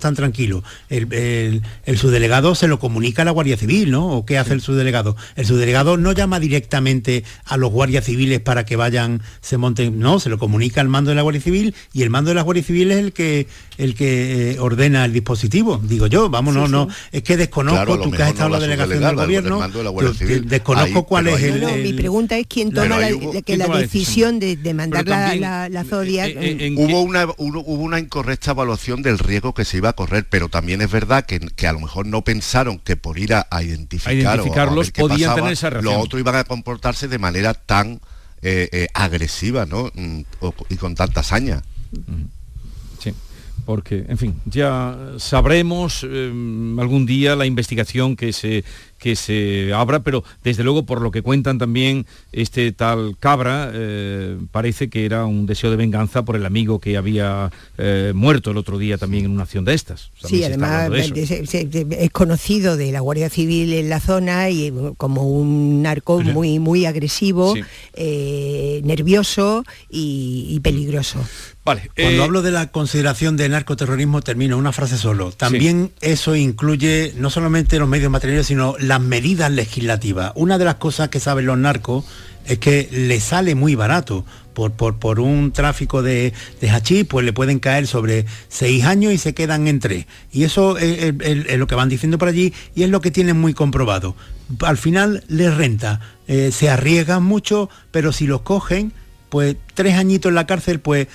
tan tranquilo. El, subdelegado se lo comunica a la Guardia Civil, ¿no? ¿O qué hace el subdelegado? El subdelegado no llama directamente a los guardias civiles para que vayan, se monten, no, se lo comunica al mando de la Guardia Civil y el mando de la Guardia Civil es el que el que eh, ordena el dispositivo. Digo yo, vamos, no, no, es que desconozco, tú que has estado en la delegación del gobierno, desconozco cuál es el, Mi pregunta es quién toma la, que la decisión de, mandar la, la, Zodiac. Eh, eh, hubo, una, hubo una incorrecta evaluación del riesgo que se iba a correr, pero también es verdad que, que a lo mejor no pensaron que por ir a, identificar identificarlos podían tener esa reacción. Los otros iban a comportarse de manera tan agresiva ¿no? Mm, y con tanta hazaña porque, en fin, ya sabremos eh, algún día la investigación que se que se abra, pero desde luego por lo que cuentan también este tal Cabra, eh, parece que era un deseo de venganza por el amigo que había eh, muerto el otro día también en una acción de estas. sí, además es conocido de la Guardia Civil en la zona y como un narco muy, muy agresivo, eh, nervioso y, peligroso. Vale, Cuando hablo de la consideración de narcoterrorismo, termino una frase solo. También eso incluye no solamente los medios materiales, sino las medidas legislativas. Una de las cosas que saben los narcos es que le sale muy barato. Por, por, un tráfico de, de hachís, pues le pueden caer sobre seis años y se quedan en tres. Y eso es, lo que van diciendo por allí y es lo que tienen muy comprobado. Al final les renta, eh, se arriesgan mucho, pero si los cogen, pues tres añitos en la cárcel, pues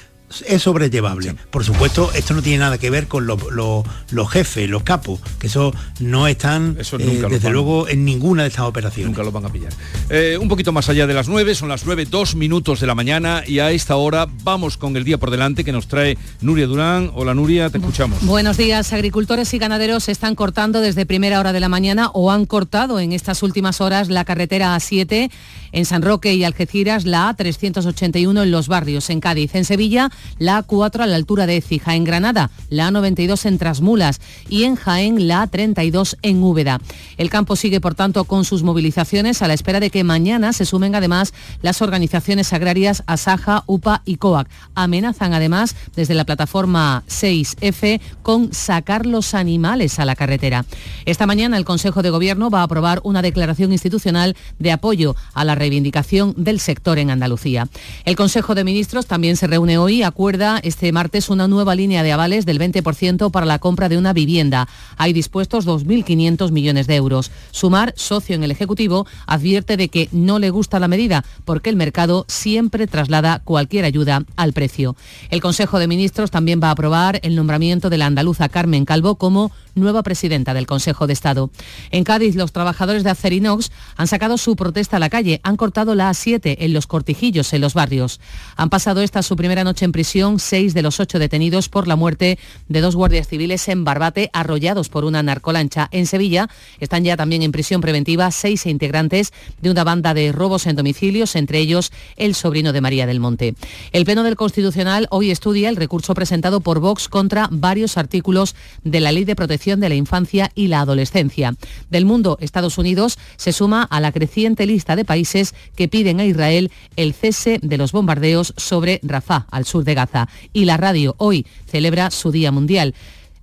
es sobrellevable. Por supuesto, esto no tiene nada que ver con los jefes, los capos, que eso no están, eh, desde luego, en ninguna de estas operaciones. Nunca lo van a pillar. Eh, un poquito más allá de las 9, son las 9, dos minutos de la mañana y a esta hora vamos con el día por delante que nos trae Nuria Durán. Hola Nuria, te escuchamos. Buenos días. Agricultores y ganaderos están cortando desde primera hora de la mañana o han cortado en estas últimas horas la carretera A7 en San Roque y Algeciras, la A381 en los barrios, en Cádiz, en Sevilla la A4 a la altura de Écija, en Granada, la A92 en Trasmulas y en Jaén la A32 en Úbeda. El campo sigue, por tanto, con sus movilizaciones a la espera de que mañana se sumen además las organizaciones agrarias Asaja, UPA y COAC. Amenazan además desde la plataforma 6F con sacar los animales a la carretera. Esta mañana el Consejo de Gobierno va a aprobar una declaración institucional de apoyo a la reivindicación del sector en Andalucía. El Consejo de Ministros también se reúne hoy acuerda este martes una nueva línea de avales del 20% para la compra de una vivienda. Hay dispuestos 2.500 millones de euros. Sumar, socio en el Ejecutivo, advierte de que no le gusta la medida porque el mercado siempre traslada cualquier ayuda al precio. El Consejo de Ministros también va a aprobar el nombramiento de la andaluza Carmen Calvo como nueva presidenta del Consejo de Estado. En Cádiz, los trabajadores de Acerinox han sacado su protesta a la calle, han cortado la A7 en los cortijillos, en los barrios. Han pasado esta su primera noche en prisión seis de los ocho detenidos por la muerte de dos guardias civiles en Barbate, arrollados por una narcolancha. En Sevilla están ya también en prisión preventiva seis integrantes de una banda de robos en domicilios, entre ellos el sobrino de María del Monte. El Pleno del Constitucional hoy estudia el recurso presentado por Vox contra varios artículos de la Ley de Protección de la infancia y la adolescencia. Del mundo, Estados Unidos se suma a la creciente lista de países que piden a Israel el cese de los bombardeos sobre Rafah, al sur de Gaza. Y la radio hoy celebra su Día Mundial.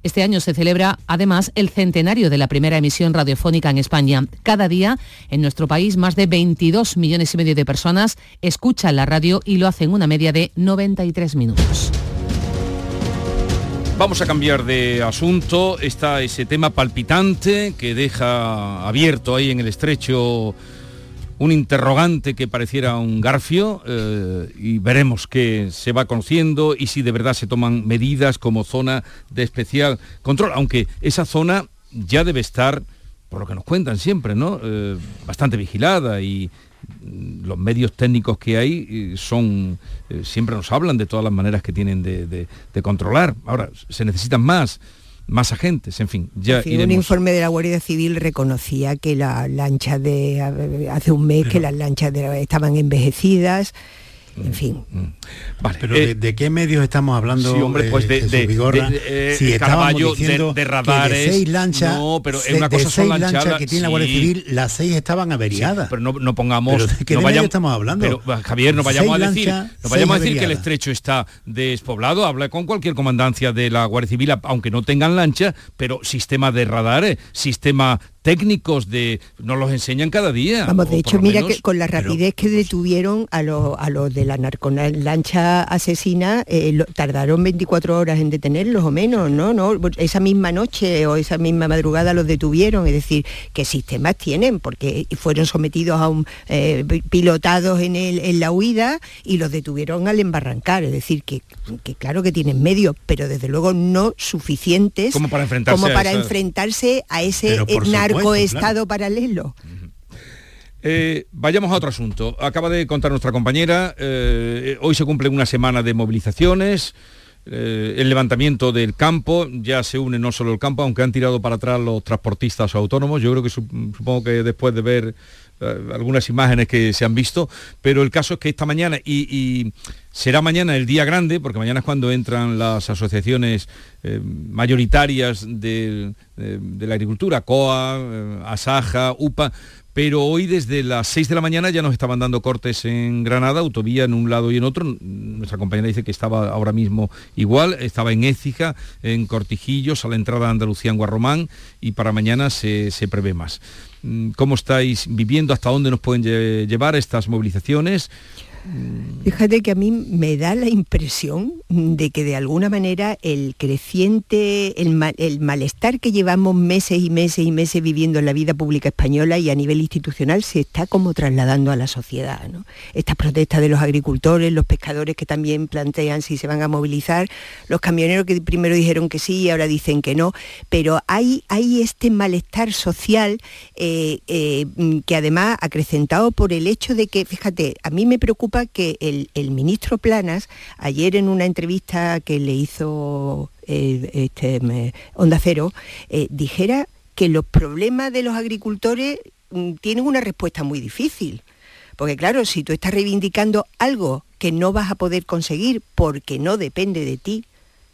Este año se celebra además el centenario de la primera emisión radiofónica en España. Cada día en nuestro país más de 22 millones y medio de personas escuchan la radio y lo hacen una media de 93 minutos. Vamos a cambiar de asunto. Está ese tema palpitante que deja abierto ahí en el estrecho un interrogante que pareciera un garfio eh, y veremos qué se va conociendo y si de verdad se toman medidas como zona de especial control, aunque esa zona ya debe estar, por lo que nos cuentan siempre, ¿no? Eh, bastante vigilada y los medios técnicos que hay eh, son, eh, siempre nos hablan de todas las maneras que tienen de, controlar. Ahora, se necesitan más más agentes, en fin, ya Un informe de la Guardia Civil reconocía que las lanchas de hace un mes que las lanchas estaban envejecidas en fin. Mm. Vale, pero eh, de, qué medios estamos hablando? Sí, hombre, pues de, de, de, si estábamos diciendo de, radares. Que de seis lanchas, no, pero es una cosa seis lanchas que tiene la Guardia Civil, las seis estaban averiadas. pero no, no pongamos. Pero ¿De qué no vayamos, estamos hablando? Pero, Javier, no vayamos a decir, no vayamos a decir que el estrecho está despoblado. Habla con cualquier comandancia de la Guardia Civil, aunque no tengan lancha, pero sistema de radares, sistema técnicos de nos los enseñan cada día. Vamos, de hecho, mira que con la rapidez que detuvieron a los a los de la narcolancha asesina, eh, tardaron 24 horas en detenerlos o menos, ¿no? ¿no? Esa misma noche o esa misma madrugada los detuvieron, es decir, ¿qué sistemas tienen? Porque fueron sometidos a un eh, pilotados en, el, en la huida y los detuvieron al embarrancar, es decir, que, que claro que tienen medios, pero desde luego no suficientes como para enfrentarse, como para a, enfrentarse a ese narco estado paralelo. Eh, vayamos a otro asunto. Acaba de contar nuestra compañera, eh, hoy se cumple una semana de movilizaciones, eh, el levantamiento del campo, ya se une no solo el campo, aunque han tirado para atrás los transportistas autónomos, yo creo que supongo que después de ver algunas imágenes que se han visto, pero el caso es que esta mañana, y, será mañana el día grande, porque mañana es cuando entran las asociaciones mayoritarias de, la agricultura, COA, ASAJA, UPA, pero hoy desde las 6 de la mañana ya nos estaban dando cortes en Granada, autovía en un lado y en otro. Nuestra compañera dice que estaba ahora mismo igual, estaba en Écija, en Cortijillos, a la entrada de Andalucía en Guarromán y para mañana se, se prevé más. Mm, ¿Cómo estáis viviendo? ¿Hasta dónde nos pueden llevar estas movilizaciones? Fíjate que a mí me da la impresión de que de alguna manera el creciente, el, malestar que llevamos meses y meses y meses viviendo en la vida pública española y a nivel institucional se está como trasladando a la sociedad. Estas protestas de los agricultores, los pescadores que también plantean si se van a movilizar, los camioneros que primero dijeron que sí y ahora dicen que no, pero hay, hay este malestar social eh, eh, que además acrecentado por el hecho de que, fíjate, a mí me preocupa que el, ministro Planas, ayer en una entrevista que le hizo eh, este, Onda Cero, eh, dijera que los problemas de los agricultores mm, tienen una respuesta muy difícil. Porque claro, si tú estás reivindicando algo que no vas a poder conseguir porque no depende de ti,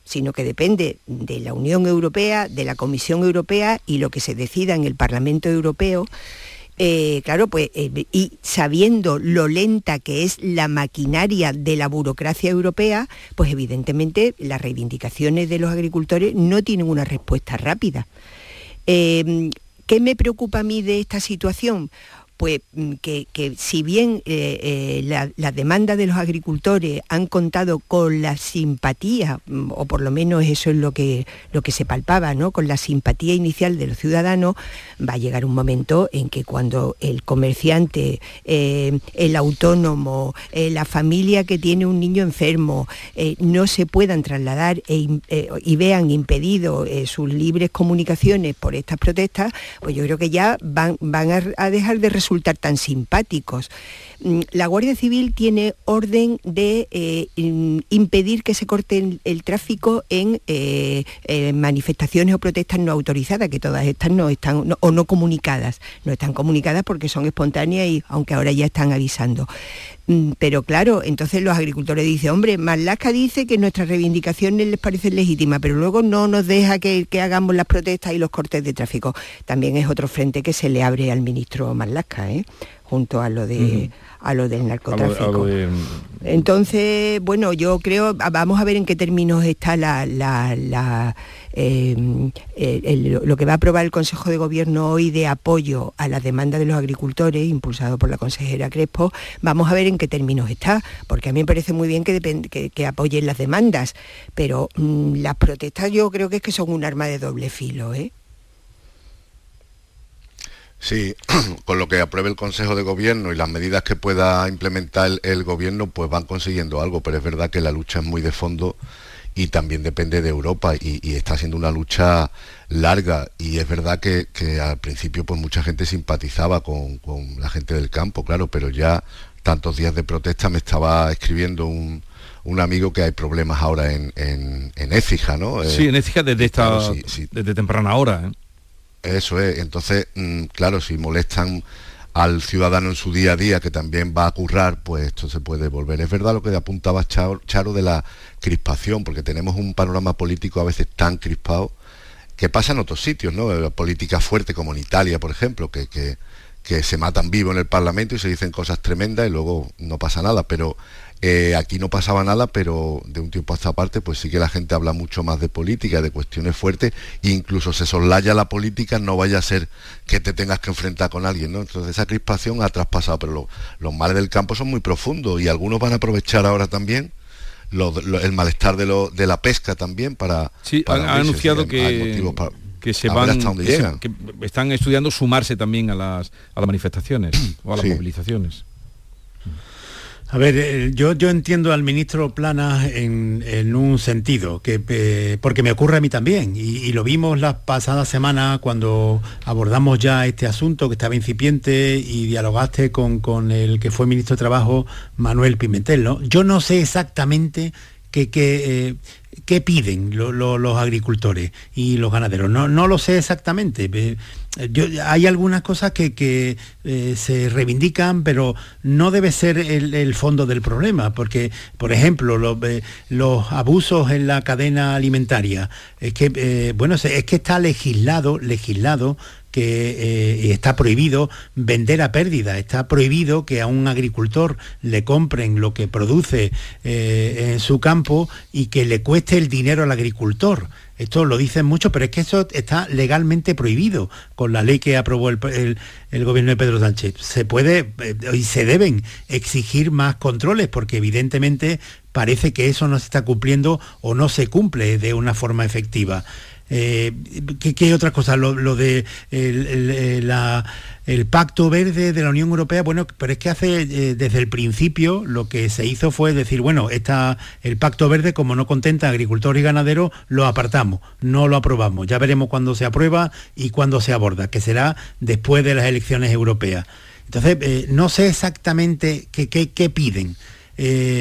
sino que depende de la Unión Europea, de la Comisión Europea y lo que se decida en el Parlamento Europeo, eh, claro, pues, eh, y sabiendo lo lenta que es la maquinaria de la burocracia europea, pues evidentemente las reivindicaciones de los agricultores no tienen una respuesta rápida. Eh, ¿Qué me preocupa a mí de esta situación? Pues mm, que, si bien eh, eh, las demandas de los agricultores han contado con la simpatía, mm, o por lo menos eso es lo que, lo que se palpaba, ¿no? con la simpatía inicial de los ciudadanos, va a llegar un momento en que cuando el comerciante, eh, el autónomo, la familia que tiene un niño enfermo, no se puedan trasladar e y vean impedido sus libres comunicaciones por estas protestas, pues yo creo que ya van, van a, dejar de resolver resultar tan simpáticos. Mm, la Guardia Civil tiene orden de eh, impedir que se corte el, tráfico en eh, eh, manifestaciones o protestas no autorizadas, que todas estas no están, o no comunicadas. No están comunicadas porque son espontáneas y aunque ahora ya están avisando. Mm, pero claro, entonces los agricultores dicen, hombre, Marlaska dice que nuestras reivindicaciones les parecen legítimas, pero luego no nos deja que, hagamos las protestas y los cortes de tráfico. También es otro frente que se le abre al ministro Marlaska, ¿eh? Junto a lo de a lo del narcotráfico. Entonces, bueno, yo creo, vamos a ver en qué términos está la, em, lo que va a aprobar el Consejo de Gobierno hoy de apoyo a la demanda de los agricultores, impulsado por la consejera Crespo, vamos a ver en qué términos está, porque a mí me parece muy bien que, que, apoyen las demandas, pero mm, las protestas yo creo que es que son un arma de doble filo, ¿eh? Sí, con lo que apruebe el Consejo de Gobierno y las medidas que pueda implementar el, gobierno, pues van consiguiendo algo, pero es verdad que la lucha es muy de fondo y también depende de Europa y, está siendo una lucha larga y es verdad que, al principio pues mucha gente simpatizaba con, la gente del campo, claro, pero ya tantos días de protesta me estaba escribiendo un, amigo que hay problemas ahora en, en, Écija, ¿no? Sí, en Écija desde, esta, desde temprana hora. ¿eh? Eso es, entonces, mm, claro, si molestan al ciudadano en su día a día que también va a currar, pues esto se puede volver. Es verdad lo que apuntaba Charo de la crispación, porque tenemos un panorama político a veces tan crispado que pasa en otros sitios, ¿no? La política fuerte como en Italia, por ejemplo, que, que, que se matan vivo en el Parlamento y se dicen cosas tremendas y luego no pasa nada, pero eh, aquí no pasaba nada, pero de un tiempo a esta parte, pues sí que la gente habla mucho más de política, de cuestiones fuertes, e incluso se soslaya la política, no vaya a ser que te tengas que enfrentar con alguien, ¿no? Entonces esa crispación ha traspasado, pero los males del campo son muy profundos y algunos van a aprovechar ahora también el malestar de, lo, de la pesca también para... Sí, han, anunciado que... que se van que, están estudiando sumarse también a las, a las manifestaciones o a las movilizaciones. A ver, eh, yo, yo entiendo al ministro Plana en, un sentido, que, eh, porque me ocurre a mí también, y, lo vimos la pasada semana cuando abordamos ya este asunto que estaba incipiente y dialogaste con, con el que fue ministro de Trabajo, Manuel Pimentel. ¿no? Yo no sé exactamente qué, qué, eh, piden los agricultores y los ganaderos. No, no lo sé exactamente hay algunas cosas que, eh, se reivindican, pero no debe ser el, fondo del problema, porque, por ejemplo, eh, los, abusos en la cadena alimentaria, es que, eh, bueno, es que está legislado, legislado que está prohibido vender a pérdida, está prohibido que a un agricultor le compren lo que produce en su campo y que le cueste el dinero al agricultor. Esto lo dicen mucho, pero es que eso está legalmente prohibido con la ley que aprobó el, gobierno de Pedro Sánchez. Se puede eh, y se deben exigir más controles porque evidentemente parece que eso no se está cumpliendo o no se cumple de una forma efectiva. Eh, ¿qué, otra cosa? Lo, de el, pacto verde de la Unión Europea, bueno, pero es que hace eh, desde el principio lo que se hizo fue decir, bueno, está el pacto verde, como no contenta a agricultores y ganaderos, lo apartamos, no lo aprobamos. Ya veremos cuándo se aprueba y cuándo se aborda, que será después de las elecciones europeas. Entonces, eh, no sé exactamente qué, piden.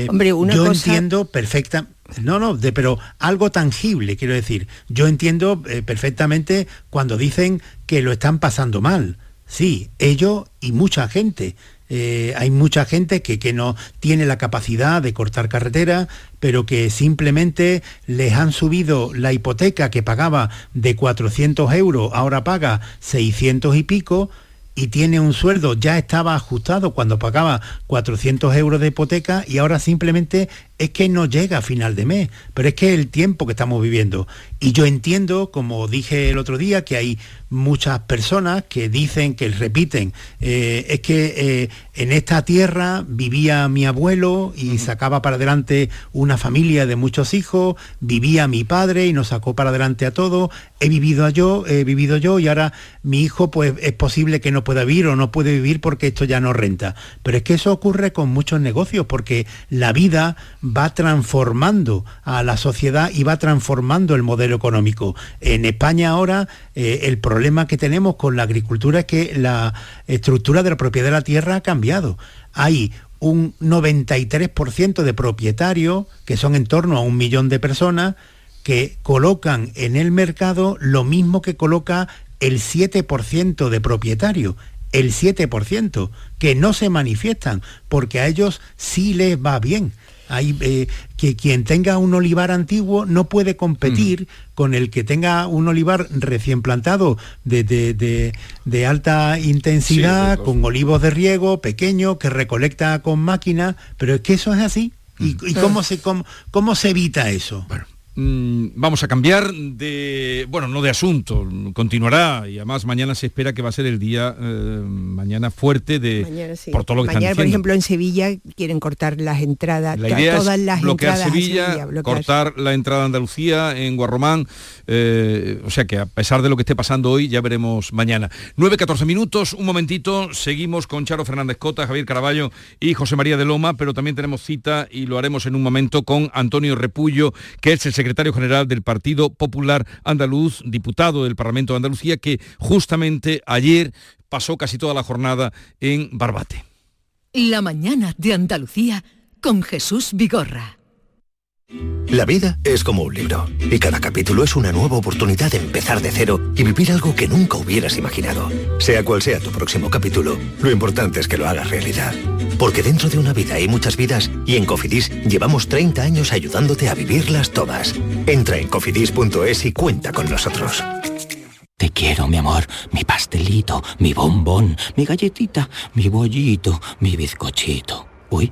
Hombre, yo entiendo perfectamente no, no, pero algo tangible, quiero decir. Yo entiendo eh, perfectamente cuando dicen que lo están pasando mal. Sí, ellos y mucha gente. Eh, hay mucha gente que, que, no tiene la capacidad de cortar carretera, pero que simplemente les han subido la hipoteca que pagaba de 400 euros, ahora paga 600 y pico, y tiene un sueldo, ya estaba ajustado cuando pagaba 400 euros de hipoteca y ahora simplemente es que no llega a final de mes, pero es que el tiempo que estamos viviendo. Y yo entiendo, como dije el otro día, que hay muchas personas que dicen, que repiten, eh, es que eh, en esta tierra vivía mi abuelo y sacaba para adelante una familia de muchos hijos, vivía mi padre y nos sacó para adelante a todos, he vivido yo, he vivido yo y ahora mi hijo pues es posible que no pueda vivir o no puede vivir porque esto ya no renta. Pero es que eso ocurre con muchos negocios porque la vida va transformando a la sociedad y va transformando el modelo económico. En España ahora eh, el problema que tenemos con la agricultura es que la estructura de la propiedad de la tierra ha cambiado. Hay un 93% de propietarios, que son en torno a un millón de personas, que colocan en el mercado lo mismo que coloca el 7% de propietarios el 7%, que no se manifiestan, porque a ellos sí les va bien. Hay, eh, que quien tenga un olivar antiguo no puede competir mm. con el que tenga un olivar recién plantado de, alta intensidad, con olivos de riego, pequeño, que recolecta con máquina, pero es que eso es así. ¿Y, cómo, se, cómo, cómo se evita eso? Vamos a cambiar de, bueno, no de asunto, continuará y además mañana se espera que va a ser el día eh, mañana fuerte de por todo lo que mañana, por ejemplo, en Sevilla quieren cortar las entradas, la idea todas es las bloquear Sevilla, cortar la entrada a Andalucía en Guarromán, eh, o sea que a pesar de lo que esté pasando hoy ya veremos mañana. 9-14 minutos, un momentito, seguimos con Charo Fernández Cota, Javier Caraballo y José María de Loma, pero también tenemos cita y lo haremos en un momento con Antonio Repullo, que es el secretario secretario general del Partido Popular Andaluz, diputado del Parlamento de Andalucía, que justamente ayer pasó casi toda la jornada en Barbate. La mañana de Andalucía con Jesús Vigorra. La vida es como un libro y cada capítulo es una nueva oportunidad de empezar de cero y vivir algo que nunca hubieras imaginado. Sea cual sea tu próximo capítulo, lo importante es que lo hagas realidad. Porque dentro de una vida hay muchas vidas y en Cofidis llevamos 30 años ayudándote a vivirlas todas. Entra en cofidis.es y cuenta con nosotros. Te quiero, mi amor, mi pastelito, mi bombón, mi galletita, mi bollito, mi bizcochito. Uy.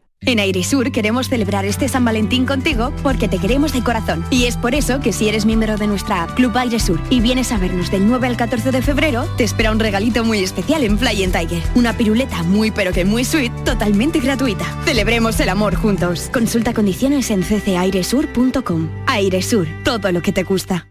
En Airesur queremos celebrar este San Valentín contigo porque te queremos de corazón. Y es por eso que si eres miembro de nuestra app Club Airesur y vienes a vernos del 9 al 14 de febrero, te espera un regalito muy especial en Fly Tiger. Una piruleta muy pero que muy sweet, totalmente gratuita. Celebremos el amor juntos. Consulta condiciones en ccairesur.com. Airesur, todo lo que te gusta.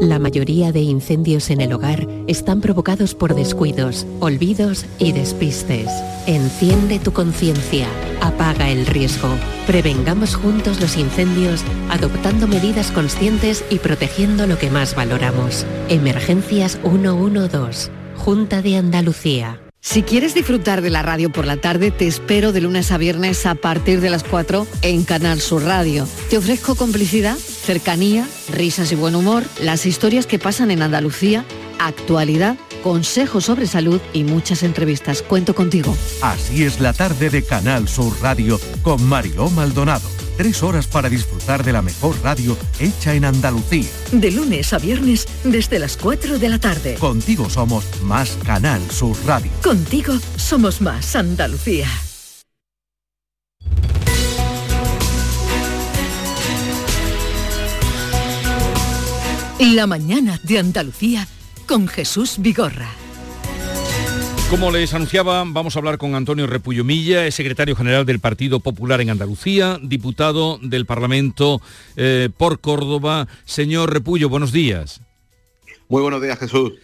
La mayoría de incendios en el hogar están provocados por descuidos, olvidos y despistes. Enciende tu conciencia, apaga el riesgo. Prevengamos juntos los incendios adoptando medidas conscientes y protegiendo lo que más valoramos. Emergencias 112, Junta de Andalucía. Si quieres disfrutar de la radio por la tarde, te espero de lunes a viernes a partir de las 4 en Canal Sur Radio. Te ofrezco complicidad, cercanía, risas y buen humor, las historias que pasan en Andalucía, actualidad, consejos sobre salud y muchas entrevistas. Cuento contigo. Así es la tarde de Canal Sur Radio con Mariló Maldonado Tres horas para disfrutar de la mejor radio hecha en Andalucía. De lunes a viernes desde las 4 de la tarde. Contigo somos más Canal Sur Radio. Contigo somos más Andalucía. La mañana de Andalucía con Jesús Vigorra. Como les anunciaba, vamos a hablar con Antonio Repullo Milla, es secretario general del Partido Popular en Andalucía, diputado del Parlamento eh, por Córdoba. Señor Repullo, buenos días. Muy buenos días, Jesús.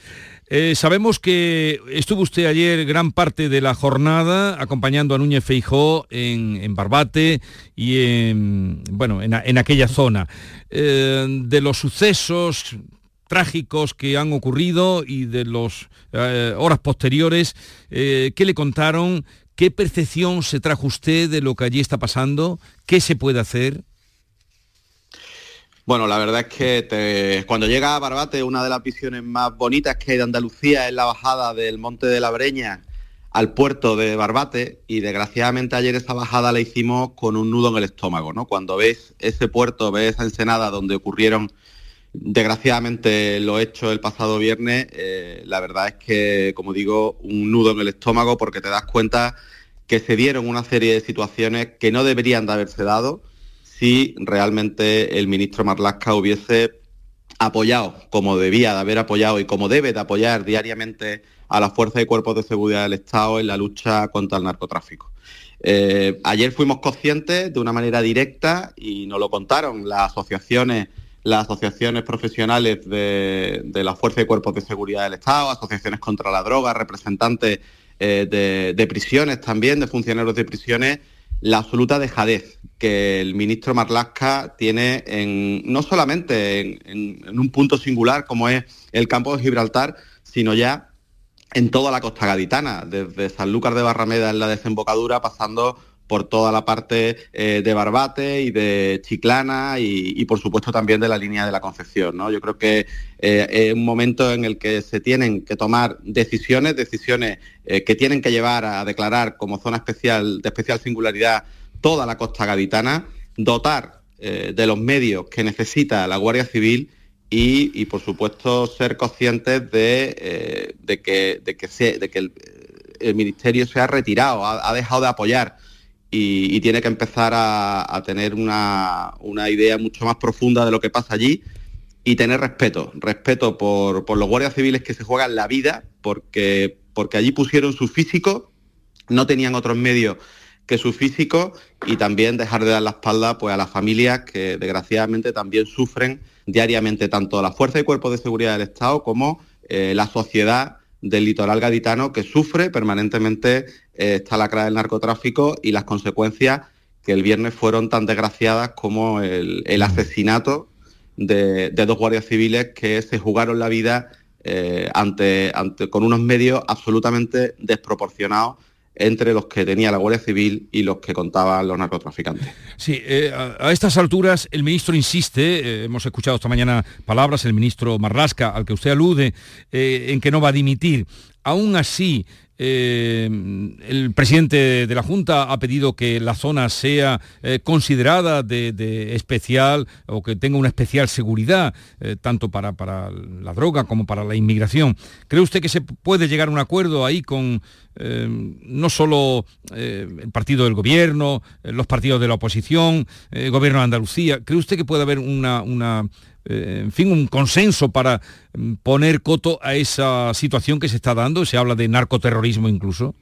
Eh, sabemos que estuvo usted ayer gran parte de la jornada acompañando a Núñez Feijó en, Barbate y en, bueno, en, aquella zona. Eh, de los sucesos trágicos que han ocurrido y de las eh, horas posteriores. ¿Qué le contaron? ¿Qué percepción se trajo usted de lo que allí está pasando? ¿Qué se puede hacer? Bueno, la verdad es que cuando llega a Barbate, una de las visiones más bonitas que hay de Andalucía es la bajada del Monte de la Breña al puerto de Barbate y desgraciadamente ayer esa bajada la hicimos con un nudo en el estómago, ¿no? Cuando ves ese puerto, ves esa ensenada donde ocurrieron Desgraciadamente lo he hecho el pasado viernes. Eh, la verdad es que, como digo, un nudo en el estómago porque te das cuenta que se dieron una serie de situaciones que no deberían de haberse dado si realmente el ministro Marlasca hubiese apoyado, como debía de haber apoyado y como debe de apoyar diariamente a las fuerzas y cuerpos de seguridad del Estado en la lucha contra el narcotráfico. Eh, ayer fuimos conscientes de una manera directa y nos lo contaron las asociaciones las asociaciones profesionales de, la Fuerza y Cuerpos de Seguridad del Estado, asociaciones contra la droga, representantes eh, de, prisiones también, de funcionarios de prisiones, la absoluta dejadez que el ministro Marlasca tiene en, no solamente en, un punto singular como es el campo de Gibraltar, sino ya en toda la costa gaditana, desde Sanlúcar de Barrameda en la desembocadura, pasando por toda la parte eh, de Barbate y de Chiclana y, por supuesto también de la línea de la Concepción. ¿no? Yo creo que eh, es un momento en el que se tienen que tomar decisiones, decisiones eh, que tienen que llevar a declarar como zona especial de especial singularidad toda la costa gaditana, dotar de los medios que necesita la Guardia Civil y, por supuesto ser conscientes de, que, de que, el, Ministerio se ha retirado, ha dejado de apoyar y, tiene que empezar a, tener una, idea mucho más profunda de lo que pasa allí y tener respeto, respeto por, los guardias civiles que se juegan la vida, porque, porque allí pusieron su físico, no tenían otros medios que su físico y también dejar de dar la espalda pues, a las familias que desgraciadamente también sufren diariamente tanto la fuerza y cuerpos de seguridad del Estado como eh, la sociedad del litoral gaditano que sufre permanentemente eh, esta lacra del narcotráfico y las consecuencias que el viernes fueron tan desgraciadas como el, asesinato de, dos guardias civiles que se jugaron la vida eh, ante, con unos medios absolutamente desproporcionados entre los que tenía la Guardia Civil y los que contaban los narcotraficantes. Sí, eh, a, estas alturas el ministro insiste, hemos escuchado esta mañana palabras, el ministro Marlasca, al que usted alude, en que no va a dimitir. Aún así, eh, el presidente de la Junta ha pedido que la zona sea eh, considerada de, especial o que tenga una especial seguridad, eh, tanto para, para, la droga como para la inmigración. ¿Cree usted que se puede llegar a un acuerdo ahí con no solo el partido del gobierno, los partidos de la oposición, el gobierno de Andalucía? ¿Cree usted que puede haber una, una eh, en fin, un consenso para mm, poner coto a esa situación que se está dando? Se habla de narcoterrorismo incluso.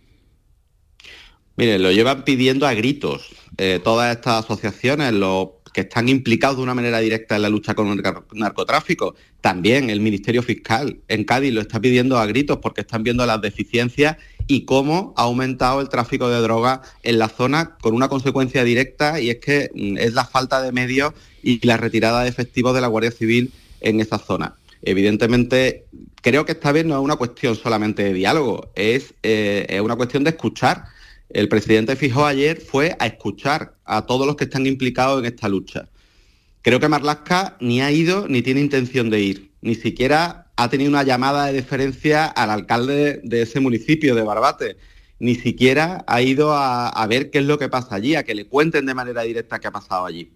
Mire, lo llevan pidiendo a gritos eh, todas estas asociaciones, los que están implicados de una manera directa en la lucha con el narcotráfico. También el Ministerio Fiscal en Cádiz lo está pidiendo a gritos porque están viendo las deficiencias y cómo ha aumentado el tráfico de drogas en la zona con una consecuencia directa y es que mm, es la falta de medios y la retirada de efectivos de la Guardia Civil en esa zona. Evidentemente, creo que esta vez no es una cuestión solamente de diálogo, es, eh, es una cuestión de escuchar. El presidente fijó ayer fue a escuchar a todos los que están implicados en esta lucha. Creo que Marlaska ni ha ido ni tiene intención de ir, ni siquiera ha tenido una llamada de deferencia al alcalde de ese municipio, de Barbate. Ni siquiera ha ido a, ver qué es lo que pasa allí, a que le cuenten de manera directa qué ha pasado allí.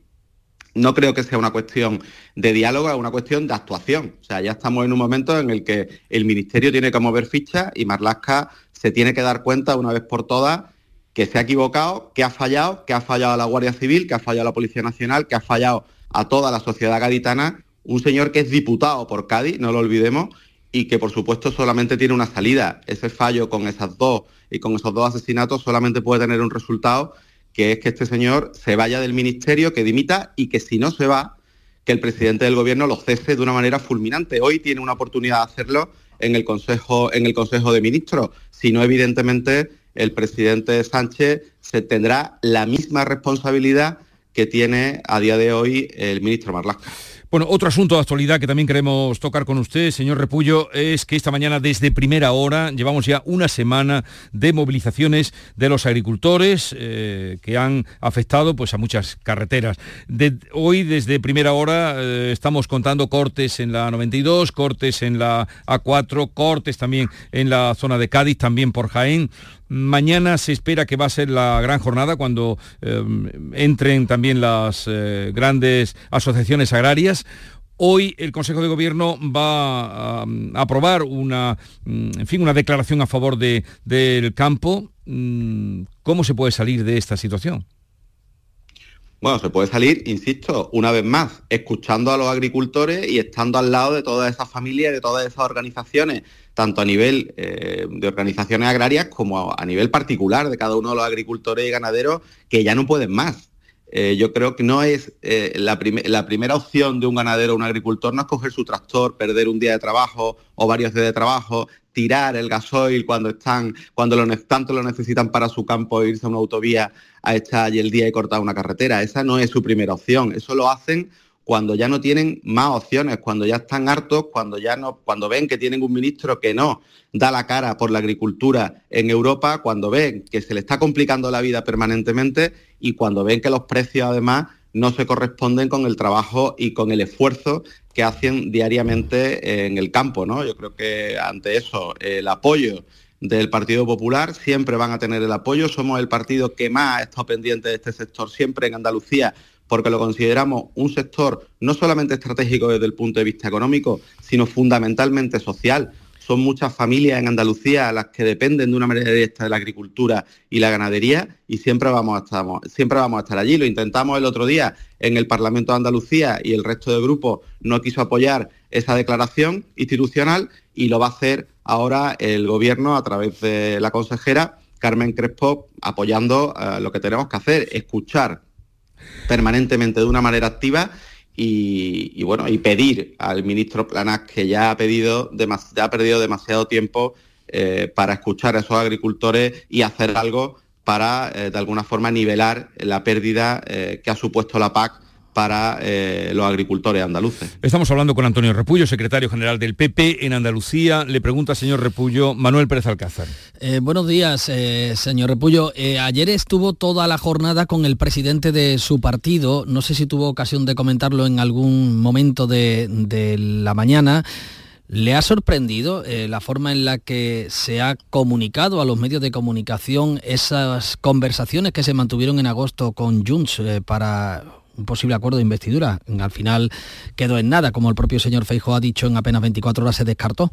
No creo que sea una cuestión de diálogo, es una cuestión de actuación. O sea, ya estamos en un momento en el que el Ministerio tiene que mover fichas y Marlasca se tiene que dar cuenta una vez por todas que se ha equivocado, que ha fallado, que ha fallado a la Guardia Civil, que ha fallado a la Policía Nacional, que ha fallado a toda la sociedad gaditana un señor que es diputado por Cádiz, no lo olvidemos, y que por supuesto solamente tiene una salida. Ese fallo con esas dos y con esos dos asesinatos solamente puede tener un resultado, que es que este señor se vaya del ministerio, que dimita y que si no se va, que el presidente del gobierno lo cese de una manera fulminante. Hoy tiene una oportunidad de hacerlo en el Consejo, en el Consejo de Ministros. Si no, evidentemente, el presidente Sánchez se tendrá la misma responsabilidad que tiene a día de hoy el ministro Marlaska. Bueno, otro asunto de actualidad que también queremos tocar con usted, señor Repullo, es que esta mañana desde primera hora llevamos ya una semana de movilizaciones de los agricultores eh, que han afectado pues, a muchas carreteras. hoy desde primera hora eh, estamos contando cortes en la 92, cortes en la A4, cortes también en la zona de Cádiz, también por Jaén. Mañana se espera que va a ser la gran jornada cuando eh, entren también las eh, grandes asociaciones agrarias. Hoy el Consejo de Gobierno va a, aprobar una, mm, en fin, una declaración a favor del campo. Mm, ¿Cómo se puede salir de esta situación? Bueno, se puede salir, insisto, una vez más, escuchando a los agricultores y estando al lado de todas esas familias, de todas esas organizaciones, tanto a nivel eh, de organizaciones agrarias como a, nivel particular de cada uno de los agricultores y ganaderos que ya no pueden más. Eh, yo creo que no es eh, la, la, primera opción de un ganadero o un agricultor, no es coger su tractor, perder un día de trabajo o varios días de trabajo, tirar el gasoil cuando están, cuando lo, tanto lo necesitan para su campo e irse a una autovía a echar allí el día y cortar una carretera. Esa no es su primera opción. Eso lo hacen cuando ya no tienen más opciones, cuando ya están hartos, cuando ya no, cuando ven que tienen un ministro que no da la cara por la agricultura en Europa, cuando ven que se le está complicando la vida permanentemente y cuando ven que los precios además no se corresponden con el trabajo y con el esfuerzo que hacen diariamente en el campo. ¿no? Yo creo que ante eso el apoyo del Partido Popular siempre van a tener el apoyo. Somos el partido que más ha estado pendiente de este sector siempre en Andalucía porque lo consideramos un sector no solamente estratégico desde el punto de vista económico, sino fundamentalmente social. Son muchas familias en Andalucía las que dependen de una manera directa de la agricultura y la ganadería y siempre vamos, a estar, siempre vamos a allí. Lo intentamos el otro día en el Parlamento de Andalucía y el resto de grupos no quiso apoyar esa declaración institucional y lo va a hacer ahora el Gobierno a través de la consejera Carmen Crespo apoyando eh, lo que tenemos que hacer, escuchar permanentemente de una manera activa y, bueno, y pedir al ministro Planas que ya ha pedido ha perdido demasiado tiempo eh, para escuchar a esos agricultores y hacer algo para eh, de alguna forma nivelar la pérdida eh, que ha supuesto la PAC para eh, los agricultores andaluces. Estamos hablando con Antonio Repullo, secretario general del PP en Andalucía. Le pregunta, señor Repullo, Manuel Pérez Alcázar. Eh, buenos días, eh, señor Repullo. ayer estuvo toda la jornada con el presidente de su partido. No sé si tuvo ocasión de comentarlo en algún momento de, de la mañana. ¿Le ha sorprendido la forma en la que se ha comunicado a los medios de comunicación esas conversaciones que se mantuvieron en agosto con Junts para un posible acuerdo de investidura. Al final quedó en nada, como el propio señor Feijo ha dicho, en apenas 24 horas se descartó.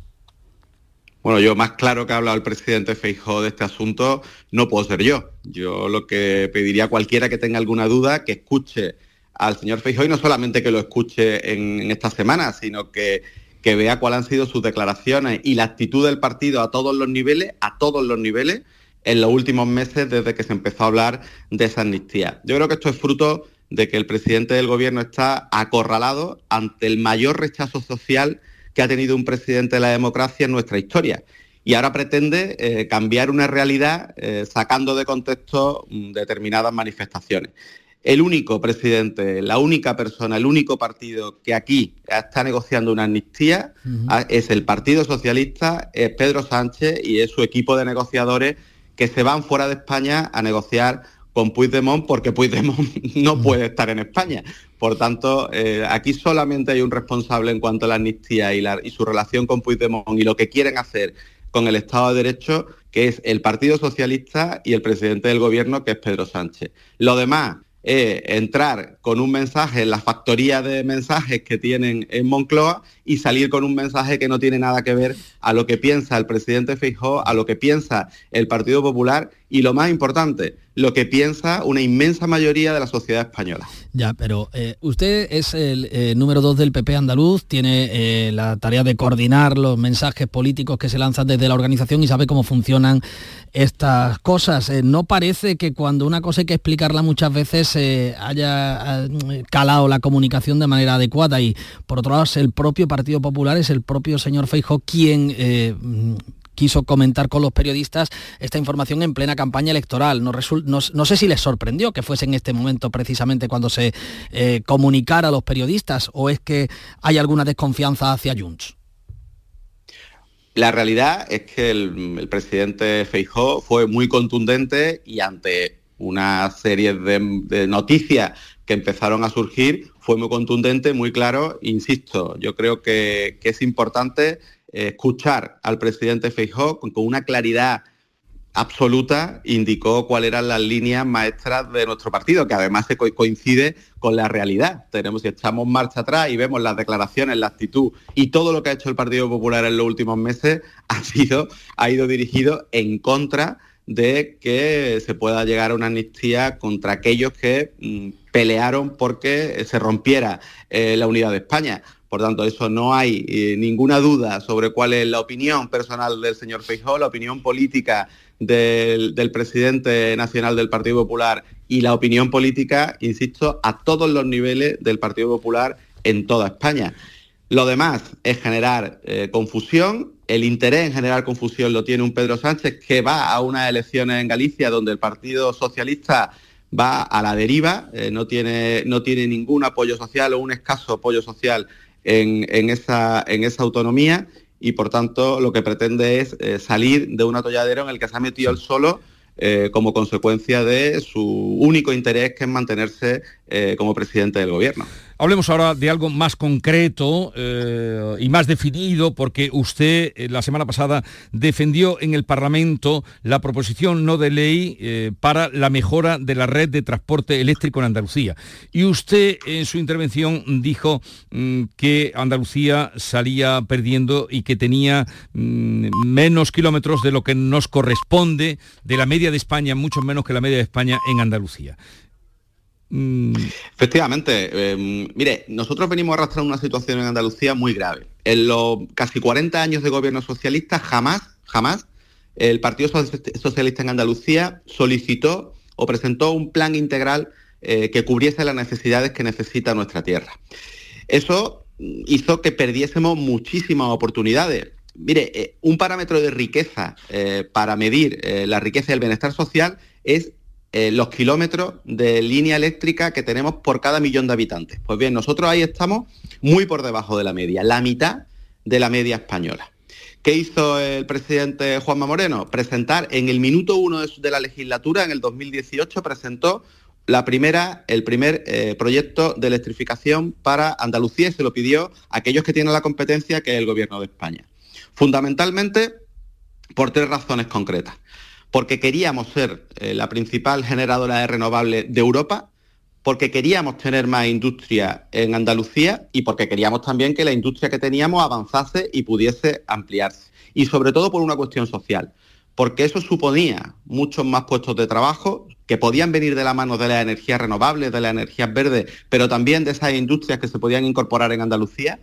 Bueno, yo más claro que ha hablado el presidente Feijóo de este asunto no puedo ser yo. Yo lo que pediría a cualquiera que tenga alguna duda que escuche al señor Feijóo y no solamente que lo escuche en, esta semana, sino que, que vea cuáles han sido sus declaraciones y la actitud del partido a todos los niveles, a todos los niveles, en los últimos meses desde que se empezó a hablar de esa amnistía. Yo creo que esto es fruto de que el presidente del gobierno está acorralado ante el mayor rechazo social que ha tenido un presidente de la democracia en nuestra historia. Y ahora pretende eh, cambiar una realidad eh, sacando de contexto mm, determinadas manifestaciones. El único presidente, la única persona, el único partido que aquí está negociando una amnistía ah, es el Partido Socialista, es Pedro Sánchez y es su equipo de negociadores que se van fuera de España a negociar con Puigdemont porque Puigdemont no mm. puede estar en España. Por tanto, eh, aquí solamente hay un responsable en cuanto a la amnistía y, y su relación con Puigdemont y lo que quieren hacer con el Estado de Derecho, que es el Partido Socialista y el presidente del Gobierno, que es Pedro Sánchez. Lo demás, es entrar con un mensaje en la factoría de mensajes que tienen en Moncloa y salir con un mensaje que no tiene nada que ver a lo que piensa el presidente Feijóo, a lo que piensa el Partido Popular y lo más importante, lo que piensa una inmensa mayoría de la sociedad española. Ya, pero eh, usted es el eh, número dos del PP andaluz, tiene eh, la tarea de coordinar los mensajes políticos que se lanzan desde la organización y sabe cómo funcionan estas cosas. ¿No parece que cuando una cosa hay que explicarla muchas veces haya calado la comunicación de manera adecuada y por otro lado es el propio Partido Popular, es el propio señor Feijóo quien quiso comentar con los periodistas esta información en plena campaña electoral. No, no, sé si les sorprendió que fuese en este momento precisamente cuando se eh, comunicara a los periodistas o es que hay alguna desconfianza hacia Junts. La realidad es que el, presidente Feijó fue muy contundente y ante una serie de, noticias que empezaron a surgir, fue muy contundente, muy claro. Insisto, yo creo que, es importante escuchar al presidente Feijóo con, una claridad absoluta indicó cuáles eran las líneas maestras de nuestro partido, que además se coincide con la realidad. Tenemos, si echamos marcha atrás y vemos las declaraciones, la actitud y todo lo que ha hecho el Partido Popular en los últimos meses ha sido, ha ido dirigido en contra de que se pueda llegar a una amnistía contra aquellos que mm, pelearon porque se rompiera eh, la unidad de España. Por tanto, eso no hay eh, ninguna duda sobre cuál es la opinión personal del señor Feijóo, la opinión política del, presidente nacional del Partido Popular y la opinión política, insisto, a todos los niveles del Partido Popular en toda España. Lo demás es generar eh, confusión. El interés en generar confusión lo tiene un Pedro Sánchez que va a unas elecciones en Galicia donde el Partido Socialista va a la deriva, eh, no, tiene, no tiene ningún apoyo social o un escaso apoyo social en, esa, en esa autonomía y por tanto lo que pretende es eh, salir de un atolladero en el que se ha metido él solo eh, como consecuencia de su único interés que es mantenerse como presidente del gobierno. Hablemos ahora de algo más concreto eh, y más definido, porque usted eh, la semana pasada defendió en el Parlamento la proposición no de ley eh, para la mejora de la red de transporte eléctrico en Andalucía. Y usted en su intervención dijo mm, que Andalucía salía perdiendo y que tenía mm, menos kilómetros de lo que nos corresponde de la media de España, mucho menos que la media de España en Andalucía. Mm. Efectivamente, em, mire, nosotros venimos arrastrando una situación en Andalucía muy grave. En los casi 40 años de gobierno socialista, jamás, jamás, el Partido Socialista en Andalucía solicitó o presentó un plan integral eh, que cubriese las necesidades que necesita nuestra tierra. Eso hizo que perdiésemos muchísimas oportunidades. Mire, eh, un parámetro de riqueza eh, para medir la riqueza y el bienestar social es eh, los kilómetros de línea eléctrica que tenemos por cada millón de habitantes. Pues bien, nosotros ahí estamos muy por debajo de la media, la mitad de la media española. ¿Qué hizo el presidente Juanma Moreno? Presentar en el minuto uno de, la legislatura, en el 2018, presentó la primera, el primer eh, proyecto de electrificación para Andalucía y se lo pidió a aquellos que tienen la competencia, que es el Gobierno de España. Fundamentalmente por tres razones concretas porque queríamos ser eh, la principal generadora de renovables de Europa, porque queríamos tener más industria en Andalucía y porque queríamos también que la industria que teníamos avanzase y pudiese ampliarse. Y sobre todo por una cuestión social, porque eso suponía muchos más puestos de trabajo que podían venir de la mano de las energías renovables, de las energías verdes, pero también de esas industrias que se podían incorporar en Andalucía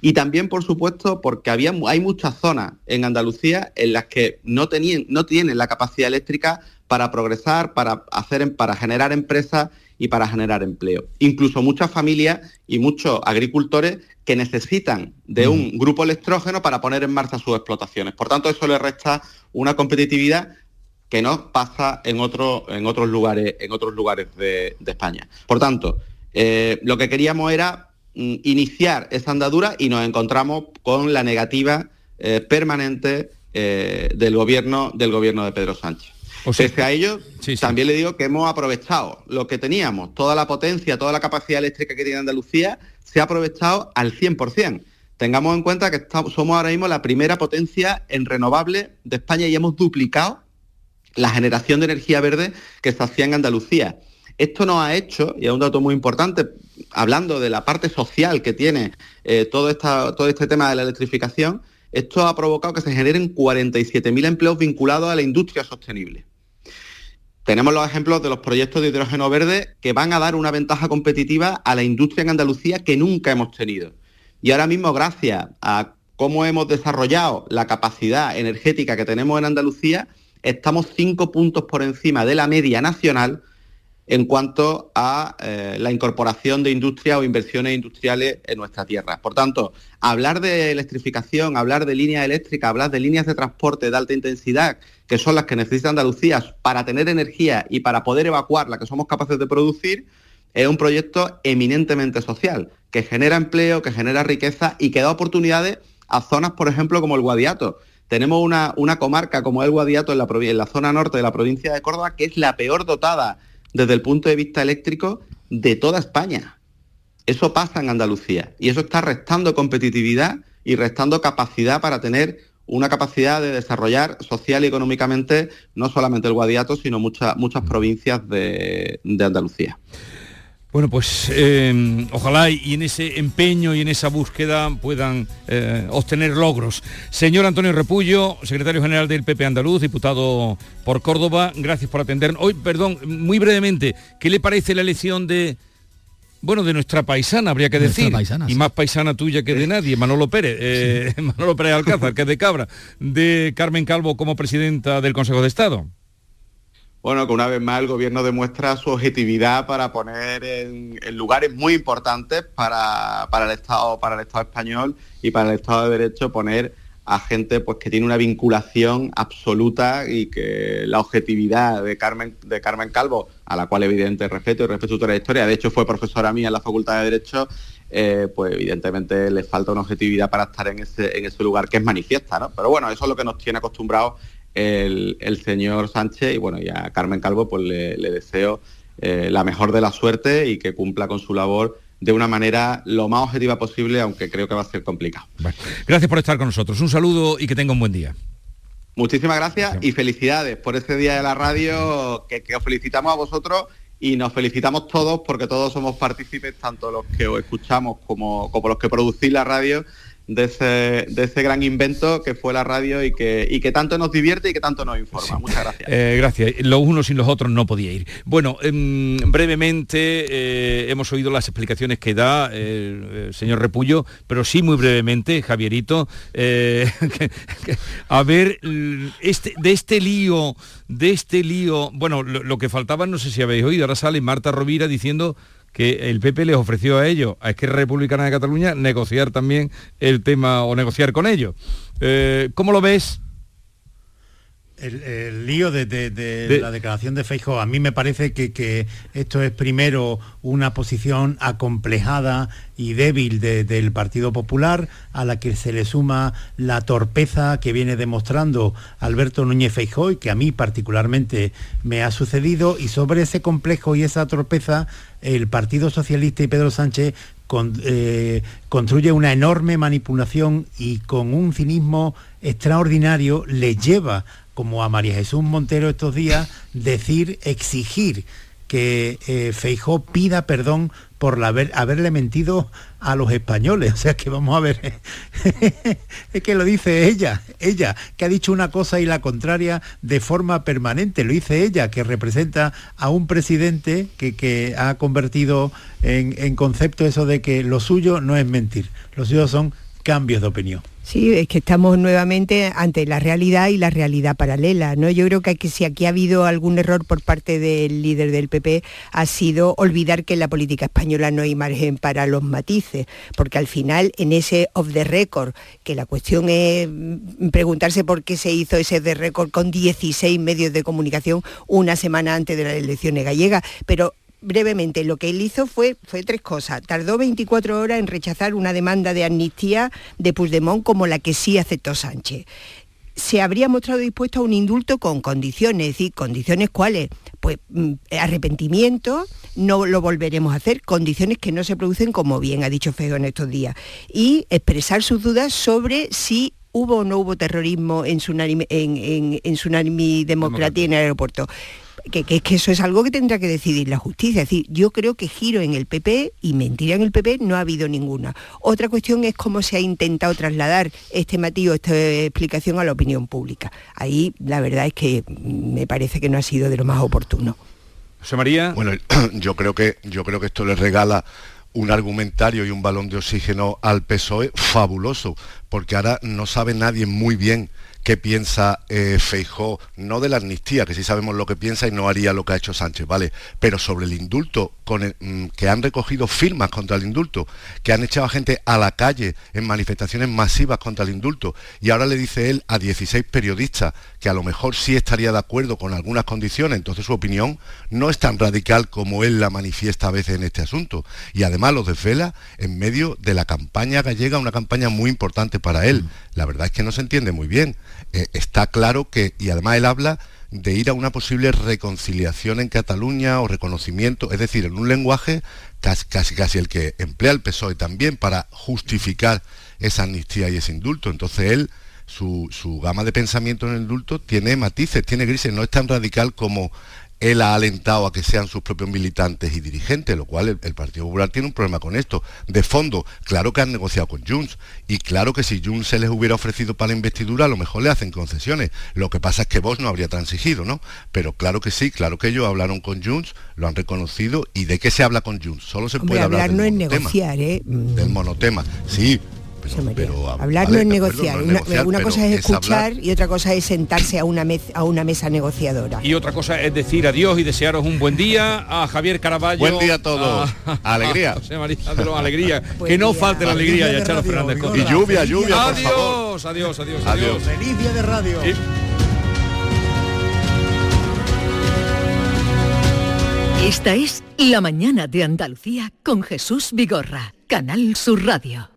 y también, por supuesto, porque había, hay muchas zonas en Andalucía en las que no, tenían, no tienen la capacidad eléctrica para progresar, para, hacer, para generar empresas y para generar empleo. Incluso muchas familias y muchos agricultores que necesitan de un grupo electrógeno para poner en marcha sus explotaciones. Por tanto, eso le resta una competitividad que no pasa en, en otros lugares, en otros lugares de, España. Por tanto, eh, lo que queríamos era iniciar esa andadura y nos encontramos con la negativa eh, permanente eh, del gobierno del gobierno de Pedro Sánchez. O Pese a ello, también le digo que hemos aprovechado lo que teníamos, toda la potencia, toda la capacidad eléctrica que tiene Andalucía, se ha aprovechado al 100%. Tengamos en cuenta que somos ahora mismo la primera potencia en renovable de España y hemos duplicado la generación de energía verde que se hacía en Andalucía. Esto nos ha hecho, y es un dato muy importante, hablando de la parte social que tiene eh, todo, todo este tema de la electrificación, esto ha provocado que se generen 47.000 empleos vinculados a la industria sostenible. Tenemos los ejemplos de los proyectos de hidrógeno verde que van a dar una ventaja competitiva a la industria en Andalucía que nunca hemos tenido. Y ahora mismo, gracias a cómo hemos desarrollado la capacidad energética que tenemos en Andalucía, estamos cinco puntos por encima de la media nacional en cuanto a eh, la incorporación de industria o inversiones industriales en nuestra tierra. Por tanto, hablar de electrificación, hablar de líneas eléctricas, hablar de líneas de transporte de alta intensidad, que son las que necesita Andalucía para tener energía y para poder evacuar la que somos capaces de producir, es un proyecto eminentemente social, que genera empleo, que genera riqueza y que da oportunidades a zonas, por ejemplo, como el Guadiato. Tenemos una, comarca como el Guadiato en la, en la zona norte de la provincia de Córdoba, que es la peor dotada desde el punto de vista eléctrico de toda España. Eso pasa en Andalucía y eso está restando competitividad y restando capacidad para tener una capacidad de desarrollar social y económicamente no solamente el Guadiato, sino muchas provincias de Andalucía. Bueno, pues em, ojalá y en ese empeño y en esa búsqueda puedan eh, obtener logros. Señor Antonio Repullo, secretario general del PP Andaluz, diputado por Córdoba, gracias por atendernos. Hoy, perdón, muy brevemente, ¿qué le parece la elección de, bueno, de nuestra paisana, habría que decir, y más paisana tuya que de nadie, Manolo Pérez, eh, Manolo Pérez Alcázar, que es de Cabra, de Carmen Calvo como presidenta del Consejo de Estado? Bueno, que una vez más el gobierno demuestra su objetividad para poner en, lugares muy importantes para, el Estado, para el Estado español y para el Estado de Derecho poner a gente pues que tiene una vinculación absoluta y que la objetividad de Carmen, de Carmen Calvo, a la cual evidentemente respeto y respeto su trayectoria, de hecho fue profesora mía en la Facultad de Derecho, eh, pues evidentemente le falta una objetividad para estar en ese, en ese lugar que es manifiesta, ¿no? Pero bueno, eso es lo que nos tiene acostumbrados el, señor Sánchez y bueno, y a Carmen Calvo pues le, deseo eh, la mejor de la suerte y que cumpla con su labor de una manera lo más objetiva posible, aunque creo que va a ser complicado. Gracias por estar con nosotros. Un saludo y que tenga un buen día. Muchísimas gracias y felicidades por este día de la radio, que, os felicitamos a vosotros y nos felicitamos todos porque todos somos partícipes, tanto los que os escuchamos como, como los que producís la radio, de ese, de ese gran invento que fue la radio y que, y que tanto nos divierte y que tanto nos informa. Muchas gracias. Eh, gracias. Los unos sin los otros no podía ir. Bueno, em, brevemente eh, hemos oído las explicaciones que da el señor Repullo, pero sí muy brevemente, Javierito, eh, a ver, este, de este lío, de este lío, bueno, lo, lo que faltaba, no sé si habéis oído, ahora sale Marta Rovira diciendo que el PP les ofreció a ellos, a Esquerra Republicana de Cataluña, negociar también el tema o negociar con ellos. Eh, ¿Cómo lo ves? El, lío de, la declaración de Feijo, a mí me parece que, esto es primero una posición acomplejada y débil del Partido Popular, a la que se le suma la torpeza que viene demostrando Alberto Núñez Feijóo y que a mí particularmente me ha sucedido, y sobre ese complejo y esa torpeza, el Partido Socialista y Pedro Sánchez eh, construye una enorme manipulación y con un cinismo extraordinario le lleva como a María Jesús Montero estos días, decir, exigir que eh, Feijó pida perdón por haberle mentido a los españoles. O sea que vamos a ver, es que lo dice ella, ella, que ha dicho una cosa y la contraria de forma permanente. Lo dice ella, que representa a un presidente que, ha convertido en, en concepto eso de que lo suyo no es mentir, lo suyo son cambios de opinión. Sí, es que estamos nuevamente ante la realidad y la realidad paralela. ¿no? Yo creo que, si aquí ha habido algún error por parte del líder del PP ha sido olvidar que en la política española no hay margen para los matices, porque al final en ese off the record, que la cuestión es mm, preguntarse por qué se hizo ese de record con 16 medios de comunicación una semana antes de las elecciones gallegas, pero brevemente, lo que él hizo fue, fue tres cosas. Tardó 24 horas en rechazar una demanda de amnistía de Puigdemont como la que sí aceptó Sánchez. Se habría mostrado dispuesto a un indulto con condiciones, es decir, condiciones cuáles, pues mm, arrepentimiento, no lo volveremos a hacer, condiciones que no se producen como bien ha dicho Fego en estos días, y expresar sus dudas sobre si hubo o no hubo terrorismo en Tsunami, en, en, en tsunami Democracia en el aeropuerto que, que, eso es algo que tendrá que decidir la justicia. Es decir, yo creo que giro en el PP y mentira en el PP no ha habido ninguna. Otra cuestión es cómo se ha intentado trasladar este matiz esta explicación a la opinión pública. Ahí la verdad es que me parece que no ha sido de lo más oportuno. José María. Bueno, yo creo que yo creo que esto le regala un argumentario y un balón de oxígeno al PSOE fabuloso, porque ahora no sabe nadie muy bien qué piensa eh, Feijó, no de la amnistía, que sí sabemos lo que piensa y no haría lo que ha hecho Sánchez, ¿vale? Pero sobre el indulto, con mm, que han recogido firmas contra el indulto, que han echado a gente a la calle en manifestaciones masivas contra el indulto, y ahora le dice él a 16 periodistas que a lo mejor sí estaría de acuerdo con algunas condiciones, entonces su opinión no es tan radical como él la manifiesta a veces en este asunto. Y además lo desvela en medio de la campaña gallega, una campaña muy importante para él. Mm. La verdad es que no se entiende muy bien. Eh, está claro que, y además él habla de ir a una posible reconciliación en Cataluña o reconocimiento, es decir, en un lenguaje casi, casi, casi el que emplea el PSOE también para justificar esa amnistía y ese indulto. Entonces él, su, su gama de pensamiento en el indulto tiene matices, tiene grises, no es tan radical como él ha alentado a que sean sus propios militantes y dirigentes, lo cual el, Partido Popular tiene un problema con esto. De fondo, claro que han negociado con Junts y claro que si Junts se les hubiera ofrecido para la investidura, a lo mejor le hacen concesiones. Lo que pasa es que vos no habría transigido, ¿no? Pero claro que sí, claro que ellos hablaron con Junts, lo han reconocido y de qué se habla con Junts. Solo se puede hablar, del no monotema, negociar, ¿eh? Del monotema, sí, Hablar no es negociar. una, cosa es escuchar y otra cosa es sentarse a una, a una mesa negociadora. Y otra cosa es decir adiós y desearos un buen día a Javier Caraballo. Buen día a todos. alegría. alegría. que no falte la alegría y a Charo Fernández Y lluvia, lluvia, adiós, adiós, adiós, adiós, Feliz día de radio. Esta es La Mañana de Andalucía con Jesús Vigorra, Canal Sur Radio.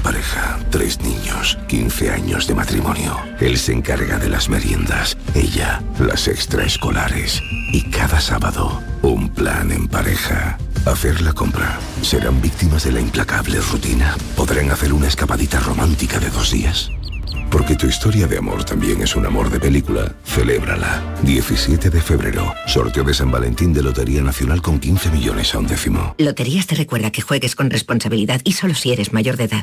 Pareja, tres niños, 15 años de matrimonio. Él se encarga de las meriendas, ella las extraescolares. Y cada sábado, un plan en pareja. Hacer la compra. ¿Serán víctimas de la implacable rutina? ¿Podrán hacer una escapadita romántica de dos días? Porque tu historia de amor también es un amor de película. Celébrala. 17 de febrero. Sorteo de San Valentín de Lotería Nacional con 15 millones a un décimo. Loterías te recuerda que juegues con responsabilidad y solo si eres mayor de edad.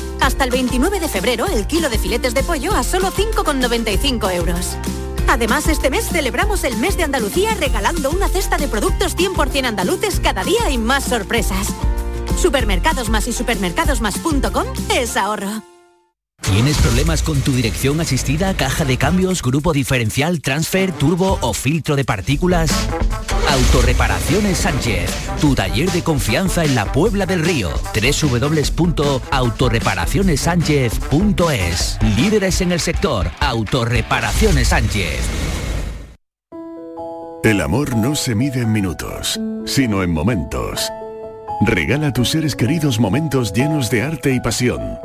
Hasta el 29 de febrero el kilo de filetes de pollo a solo 5,95 euros. Además, este mes celebramos el mes de Andalucía regalando una cesta de productos 100% andaluces cada día y más sorpresas. Supermercados Más y supermercadosmás.com es ahorro. ¿Tienes problemas con tu dirección asistida, caja de cambios, grupo diferencial, transfer, turbo o filtro de partículas? Autorreparaciones Sánchez, tu taller de confianza en la Puebla del Río. www.autorreparacionessánchez.es Líderes en el sector, Autorreparaciones Sánchez. El amor no se mide en minutos, sino en momentos. Regala a tus seres queridos momentos llenos de arte y pasión.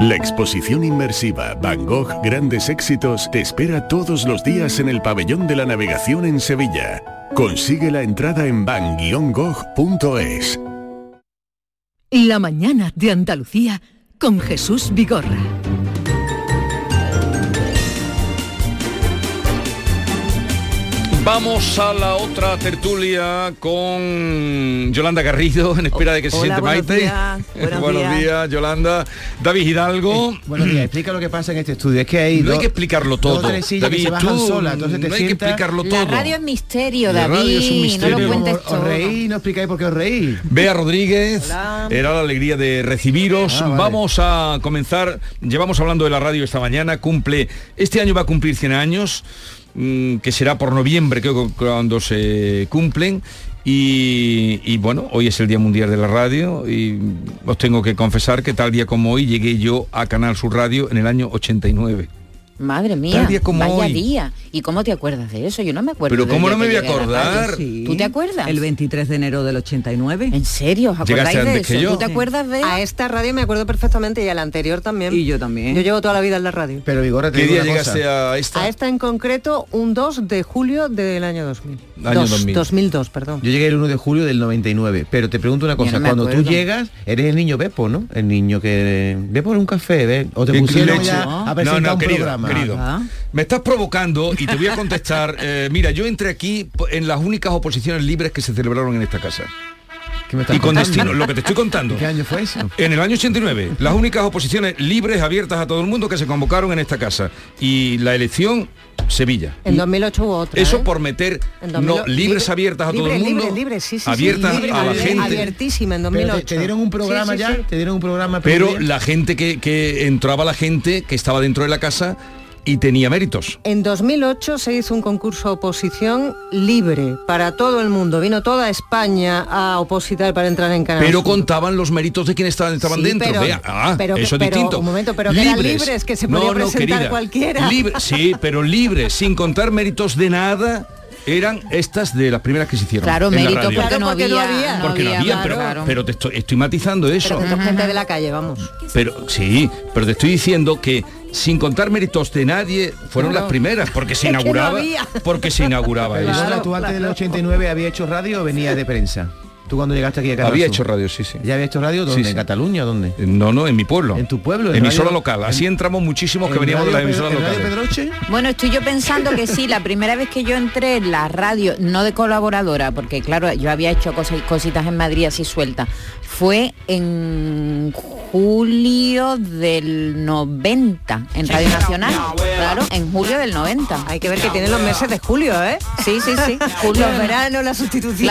La exposición inmersiva Van Gogh Grandes Éxitos te espera todos los días en el Pabellón de la Navegación en Sevilla. Consigue la entrada en van-gogh.es. La mañana de Andalucía con Jesús Vigorra. Vamos a la otra tertulia con Yolanda Garrido, en espera de que se siente Maite. buenos, días. Yolanda. David Hidalgo. Eh, buenos días, explica lo que pasa en este estudio. Es que hay No hay que explicarlo todo. David, tú, no hay que explicarlo todo. La radio es misterio, David. es un misterio. No lo cuentes todo. Os reí, no explicáis por qué os reí. Bea Rodríguez, era la alegría de recibiros. Ah, Vamos a comenzar, llevamos hablando de la radio esta mañana, cumple, este año va a cumplir 100 años. Mm, que será por noviembre, creo cuando se cumplen. Y, y, bueno, hoy es el Día Mundial de la Radio y os tengo que confesar que tal día como hoy llegué yo a Canal Sur Radio en el año 89. Madre mía, día como vaya día. ¿Y cómo te acuerdas de eso? Yo no me acuerdo. Pero ¿cómo no me voy a acordar? ¿Tú te acuerdas? El 23 de enero del 89. ¿En serio? ¿Os acordáis de eso? ¿Tú te acuerdas de...? A esta radio me acuerdo perfectamente y a la anterior también. Y yo también. Yo llevo toda la vida en la radio. Pero Vigora, ¿qué día llegaste a esta? A esta en concreto, un 2 de julio del año 2000. Año 2000. 2002, perdón. Yo llegué el 1 de julio del 99. Pero te pregunto una cosa, cuando tú llegas, eres el niño Bepo, ¿no? El niño que... Ve por un café, ¿ve? O te pusieron ya a presentar no, no, un querido, programa. Querido. Me estás provocando y te voy a contestar. Eh, mira, yo entré aquí en las únicas oposiciones libres que se celebraron en esta casa. Y con destino, lo que te estoy contando. ¿Qué año fue eso? En el año 89, las únicas oposiciones libres, abiertas a todo el mundo que se convocaron en esta casa. Y la elección, Sevilla. En 2008 hubo otra. Eso ¿eh? por meter no, libres abiertas a todo el mundo. Libre, sí, sí, abiertas a la gente. Abiertísima en 2008. te, dieron un programa ya, te dieron un programa. Pero la gente que, que entraba la gente que estaba dentro de la casa y tenía méritos. En 2008 se hizo un concurso oposición libre para todo el mundo. Vino toda España a opositar para entrar en Canadá. Pero contaban los méritos de quienes estaban, estaban dentro. Pero, ah, pero, eso es distinto. Un momento, pero que libres. eran libres, que se podía presentar cualquiera. Libre, sí, pero libres, sin contar méritos de nada eran estas de las primeras que se hicieron. Claro, mérito porque, no, había, Porque no había, pero, pero, te estoy, estoy matizando eso. Pero gente de la calle, vamos. Pero sí, pero te estoy diciendo que sin contar méritos de nadie, fueron las primeras, porque se inauguraba, porque se inauguraba eso. ¿Tú antes del 89 había hecho radio o venía de prensa? ¿Tú cuando llegaste aquí a Canal Había Sur? hecho radio, sí, sí. ¿Ya había hecho radio? ¿Dónde? Sí, sí. ¿En Cataluña dónde? No, no, en mi pueblo. ¿En tu pueblo? ¿En Emisora radio- local. Así en- entramos muchísimos que en veníamos de Pedro- Radio locales. Pedroche? Bueno, estoy yo pensando que sí, la primera vez que yo entré en la radio, no de colaboradora, porque claro, yo había hecho cosas, cositas en Madrid así sueltas, fue en julio del 90, en Radio Nacional. Claro, en julio del 90. Hay que ver que tienen los meses de julio, ¿eh? Sí, sí, sí. Julio Los veranos, las sustituciones.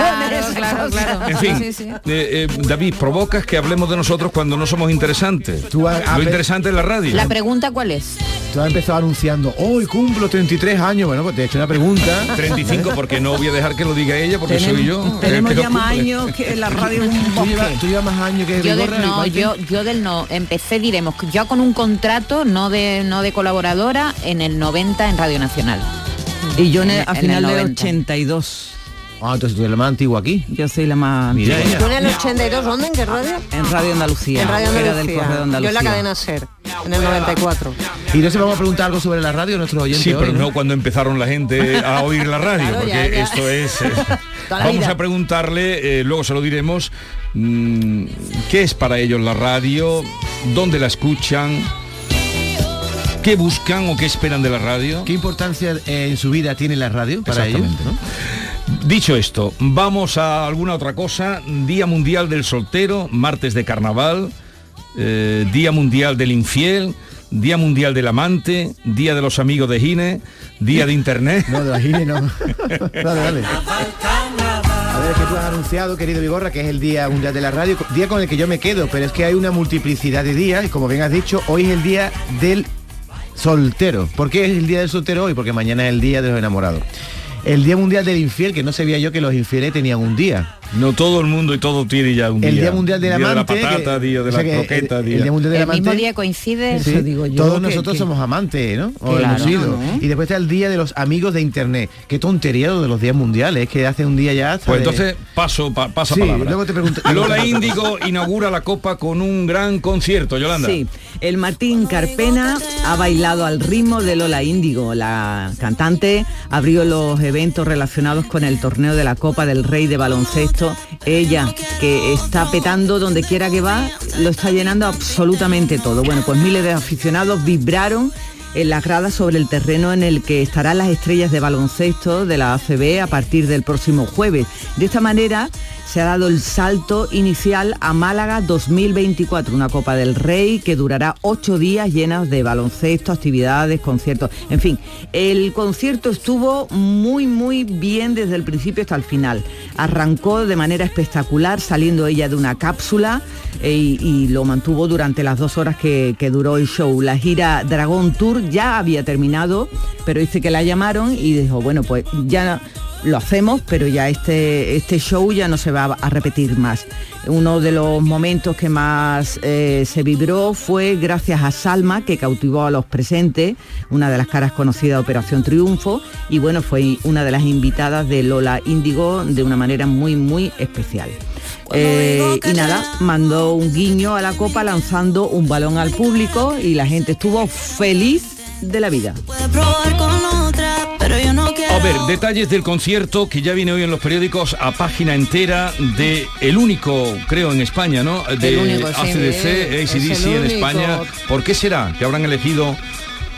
Claro, claro. En fin, Sí, sí. eh, eh, David, provocas que hablemos de nosotros cuando no somos interesantes. Tú has- Lo interesante es la radio. La pregunta cuál es? Tú has empezado anunciando, hoy cumplo 33 años. Bueno, pues te he hecho una pregunta. 35 porque no voy a dejar que lo diga ella porque soy yo. tenemos que ya más años que la radio es un ¿Tú bosque. llevas, tú llevas más años que Yo del no, yo, yo del no, empecé, diremos, yo con un contrato no de no de colaboradora en el 90 en Radio Nacional. Y yo en el- a en final el del 90. 82. Ah, entonces tú eres la más antigua aquí. Yo soy la más Mira antigua. ¿Tú en el 82 dónde? ¿En qué radio? En Radio Andalucía. En Radio era Andalucía. del correo de Yo en Andalucía. la cadena SER, en el 94. Y no se vamos a preguntar algo sobre la radio a nuestros oyentes. Sí, pero hoy, no cuando empezaron la gente a oír la radio, Claro, porque ya, ya. esto es... eh, vamos vida. a preguntarle, eh, luego se lo diremos, mm, ¿qué es para ellos la radio? ¿Dónde la escuchan? ¿Qué buscan o qué esperan de la radio? ¿Qué importancia eh, en su vida tiene la radio para ellos? ¿no? Dicho esto, vamos a alguna otra cosa. Día Mundial del Soltero, martes de Carnaval, eh, Día Mundial del Infiel, Día Mundial del Amante, Día de los Amigos de Gine, Día de Internet. No, de la Gine no. dale, dale. A ver, es que tú has anunciado, querido Vigorra, que es el Día Mundial de la Radio, día con el que yo me quedo, pero es que hay una multiplicidad de días y como bien has dicho, hoy es el Día del Soltero. ¿Por qué es el Día del Soltero hoy? Porque mañana es el Día de los Enamorados. El Día Mundial del Infiel, que no sabía yo que los infieles tenían un día. No todo el mundo y todo tiene ya un día. El Día Mundial del Día Amante. de la patata, que- día de o sea la que croqueta, el, día... el Día Mundial del El mismo día coincide. Sí, Eso digo yo, todos que- nosotros que- somos amantes, ¿no? O Claro, hemos sido. ¿no? Y después está el día de los amigos de internet. Qué tontería lo de los días mundiales, que hace un día ya hasta Pues de- entonces paso pa- pasa Sí, palabra. luego te pregunto- Lola Índigo inaugura la copa con un gran concierto, Yolanda. Sí, el Martín Carpena ha bailado al ritmo de Lola Índigo. La cantante abrió los eventos relacionados con el torneo de la Copa del Rey de baloncesto. Ella, que está petando donde quiera que va, lo está llenando absolutamente todo. Bueno, pues miles de aficionados vibraron en las gradas sobre el terreno en el que estarán las estrellas de baloncesto de la ACB a partir del próximo jueves. De esta manera se ha dado el salto inicial a Málaga 2024, una Copa del Rey que durará ocho días llenas de baloncesto, actividades, conciertos, en fin. El concierto estuvo muy, muy bien desde el principio hasta el final. Arrancó de manera espectacular saliendo ella de una cápsula eh, y, lo mantuvo durante las dos horas que, que duró el show. La gira Dragón Tour ya había terminado, pero dice que la llamaron y dijo, bueno, pues ya lo hacemos, pero ya este, este show ya no se va a repetir más. Uno de los momentos que más eh, se vibró fue gracias a Salma, que cautivó a los presentes, una de las caras conocidas de Operación Triunfo, y bueno, fue una de las invitadas de Lola Índigo de una manera muy, muy especial. Eh, y nada, mandó un guiño a la copa lanzando un balón al público y la gente estuvo feliz de la vida. A ver, detalles del concierto que ya viene hoy en los periódicos a página entera de el único, creo, en España, ¿no? De único. ACDC, Es ACDC en. España. ¿Por qué será que habrán elegido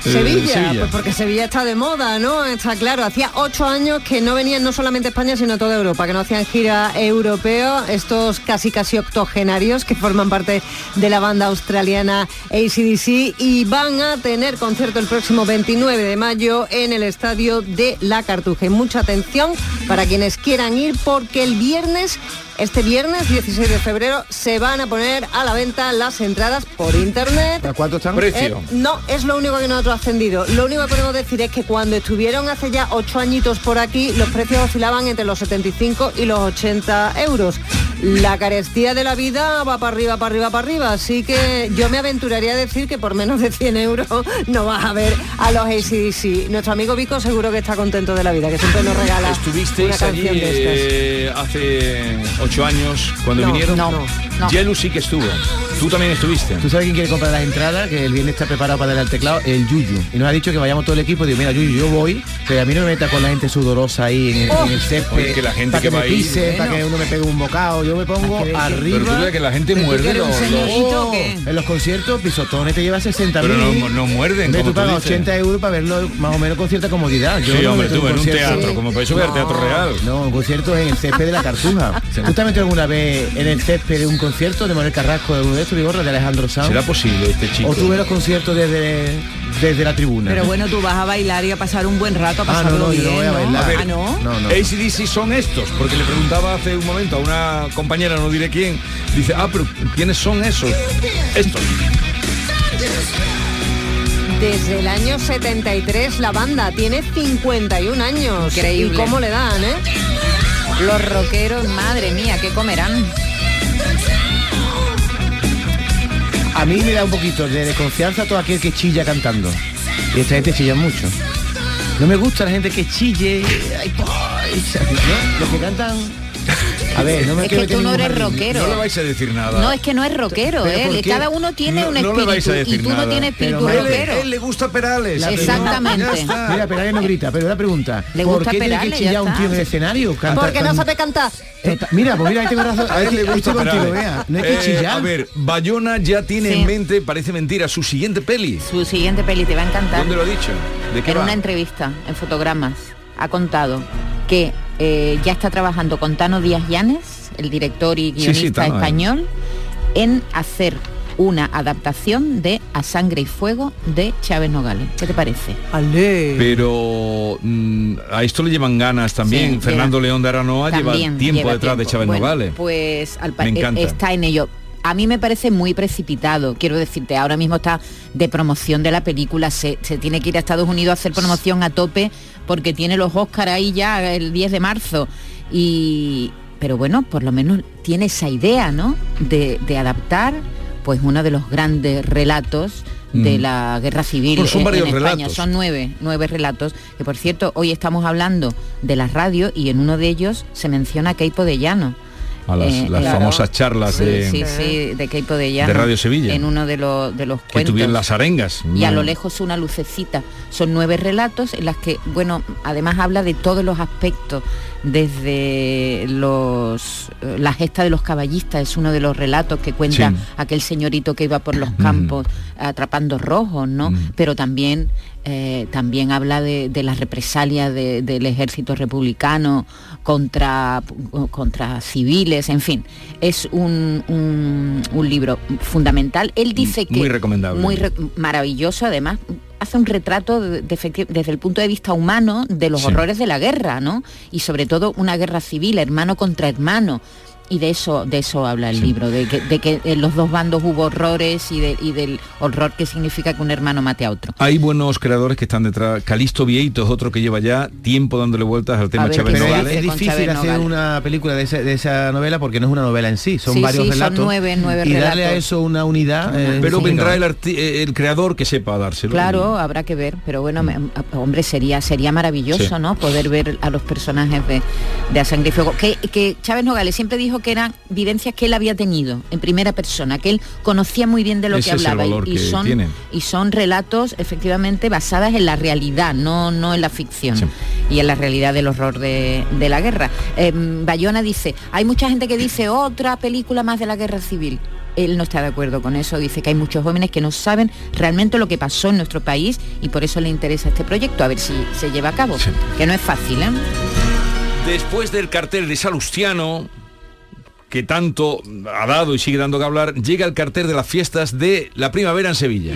eh, Sevilla, pues porque Sevilla está de moda, ¿no? Está claro, hacía ocho años que no venían no solamente España, sino toda Europa, que no hacían gira europeo, estos casi casi octogenarios que forman parte de la banda australiana ACDC y van a tener concierto el próximo 29 de mayo en el estadio de La Cartuja. Y mucha atención para quienes quieran ir porque el viernes este viernes 16 de febrero se van a poner a la venta las entradas por internet. ¿A cuánto están? Eh, no, es lo único que nosotros ha ascendido. Lo único que podemos decir es que cuando estuvieron hace ya ocho añitos por aquí, los precios oscilaban entre los 75 y los 80 euros. La carestía de la vida va para arriba, para arriba, para arriba. Así que yo me aventuraría a decir que por menos de 100 euros no vas a ver a los ACDC. Nuestro amigo Vico seguro que está contento de la vida, que siempre nos regala una ¿Estuvisteis allí canción de estas. eh, hace ocho años cuando No, vinieron? no, no. Yelu sí que estuvo. Tú también estuviste. ¿Tú sabes quién quiere comprar las entradas? Que el viernes está preparado para darle al teclado, el Yuyu. Y nos ha dicho que vayamos todo el equipo. Digo, mira, Yuyu, yo voy, pero a mí no me meta con la gente sudorosa ahí en el, Oh. en el césped. Que la gente para que que, va me pise, para que uno me pegue un bocado. yo me pongo arriba. Pero tú ves que la gente muerde los, Oh, En los conciertos, pisotones te lleva 60 Pero no, no muerden. Como tú pagas dices. 80 euros para verlo más o menos con cierta comodidad. Yo Sí, hombre, tú, en un teatro, como para eso ver teatro real. No, un concierto en el césped de la Cartuja. ¿Tú te has metido alguna vez en el césped de un concierto de Manuel Carrasco, de uno de estos, de Alejandro Sanz? ¿Será posible este chico? ¿O tú ves los conciertos desde, desde la tribuna? Pero bueno, tú vas a bailar y a pasar un buen rato, a Ah, pasarlo no, no, yo no voy a ¿no? bailar. A ver, Ah, ¿no? No, no. ACDC son estos, porque le preguntaba hace un momento a una compañera, no diré quién, dice, ah, pero ¿quiénes son esos? Estos. Desde el año 73 la banda tiene 51 años. Increíble. ¿Y cómo le dan, eh? Los rockeros, madre mía, ¿qué comerán? A mí me da un poquito de desconfianza todo aquel que chilla cantando. Y esta gente chilla mucho. No me gusta la gente que chille. Ay, ay, ¿no? Los que cantan. A ver, no me Es que tú no eres jardín. rockero. No le vais a decir nada. No, es que no es rockero, ¿Pero por ¿eh? qué? Cada uno tiene No- un no le vais a espíritu y decir tú no nada. tienes espíritu Pero, Él, rockero. él le gusta Perales. La Exactamente. Mira, Perales no grita, pero la pregunta. Le ¿Por gusta qué tiene Perales, que ya chillar un tío en el escenario? Canta Porque no sabe cantar. Tota- Mira, pues mira, ahí tengo razón. A él le gusta contigo, vea. No hay que Eh, chillar. A ver, Bayona ya tiene Sí. en mente, parece mentira, su siguiente peli. Su siguiente peli te va a encantar. ¿Dónde lo ha dicho? ¿De qué en va? una entrevista en fotogramas ha contado que eh, ya está trabajando con Tano Díaz Llanes, el director y Sí, sí, guionista eh. español, en hacer una adaptación de A Sangre y Fuego de Chávez Nogales. ¿Qué te parece? Pero mm, a esto le llevan ganas también. Sí, Fernando León de Aranoa lleva tiempo lleva detrás de tiempo. Chávez Bueno, Nogales. Pues al pa- Me eh, encanta. está en ello. A mí me parece muy precipitado, quiero decirte, ahora mismo está de promoción de la película, se, se tiene que ir a Estados Unidos a hacer promoción a tope porque tiene los Oscar ahí ya el 10 de marzo. Y, pero bueno, por lo menos tiene esa idea, ¿no? De, de adaptar pues uno de los grandes relatos de Mm. la guerra civil Pues son en España. relatos. Son nueve, nueve relatos, que por cierto, hoy estamos hablando de la radio y en uno de ellos se menciona a Keipo de Llano. A las, Eh, las claro. famosas charlas Sí, de, sí, sí, de Keipo de Llano. de Radio Sevilla. En uno de los, de los que cuentos. tuvieron las arengas. Y a lo Mm. lejos una lucecita. Son nueve relatos en las que, bueno, además habla de todos los aspectos, desde los eh, la gesta de los caballistas, es uno de los relatos que cuenta aquel señorito que iba por los campos atrapando rojos, ¿no? Pero también eh, también habla de, de las represalias de- del ejército republicano contra, contra civiles, en fin, es un, un- un libro fundamental. Él dice que... Muy recomendable. Muy re- maravilloso, además, hace un retrato de- de efecti- desde el punto de vista humano de los Sí. horrores de la guerra, ¿no? Y sobre todo una guerra civil, hermano contra hermano. Y de eso, de eso habla el libro, de que, de que en los dos bandos hubo horrores y, de- y del horror que significa que un hermano mate a otro. Hay buenos creadores que están detrás. Calisto Vieito es otro que lleva ya tiempo dándole vueltas al tema Chávez se es, Nogales. es con difícil hacer una película de esa, de esa novela porque no es una novela en sí, son Sí, varios sí, son relatos. nueve- nueve y darle a relatos. eso una unidad. eh, Pero vendrá el, eh, el creador que sepa dárselo. Claro, habrá que ver, pero bueno, me- hombre, sería sería maravilloso, Sí. ¿no? Poder ver a los personajes de, de A Sangre y Fuego. Que, que Chávez Nogales siempre dijo que eran vivencias que él había tenido en primera persona, que él conocía muy bien de lo Ese que es el hablaba y- son tienen. y son relatos efectivamente basadas en la realidad, no no en la ficción Sí. y en la realidad del horror de, de la guerra. Eh, Bayona dice, hay mucha gente que dice otra película más de la guerra civil. Él no está de acuerdo con eso, dice que hay muchos jóvenes que no saben realmente lo que pasó en nuestro país y por eso le interesa este proyecto, a ver si se lleva a cabo, Sí. que no es fácil, ¿eh? Después del cartel de Salustiano, que tanto ha dado y sigue dando que hablar, llega el cartel de las fiestas de la primavera en Sevilla.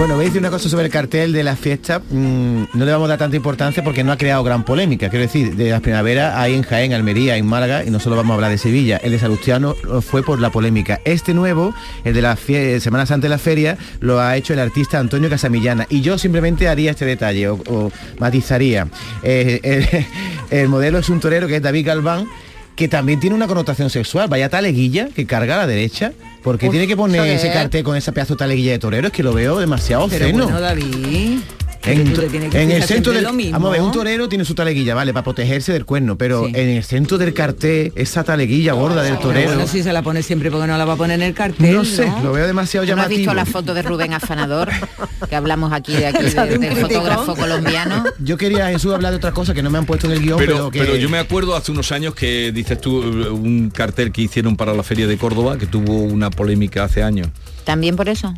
Bueno, decir una cosa sobre el cartel de las fiestas. mm, no le vamos a dar tanta importancia porque no ha creado gran polémica. Quiero decir, de las primaveras hay en Jaén, Almería, en Málaga y no solo vamos a hablar de Sevilla. El de Salustiano fue por la polémica. Este nuevo, el de la fie- Semana Santa de la Feria, lo ha hecho el artista Antonio Casamillana. Y yo simplemente haría este detalle o, matizaría. Eh, el, el modelo es un torero que es David Galván que también tiene una connotación sexual. Vaya taleguilla que carga a la derecha. Porque tiene que poner ese cartel con esa pedazo de taleguilla de torero? Es que lo veo demasiado Pero bueno, David. En, tú te tienes que en el centro del lo mismo. vamos a ver, un torero tiene su taleguilla, vale, para protegerse del cuerno, pero en el centro del cartel, esa taleguilla gorda del torero. Bueno, si se la pone siempre, porque no la va a poner en el cartel? No sé, lo veo demasiado ¿No has llamativo. visto la foto de Rubén Afanador? que hablamos aquí de aquí de- del fotógrafo colombiano. Yo quería, Jesús, hablar de otra cosa que no me han puesto en el guion, pero, Pero, que... pero yo me acuerdo hace unos años que dices tú un cartel que hicieron para la feria de Córdoba que tuvo una polémica hace años. También por eso.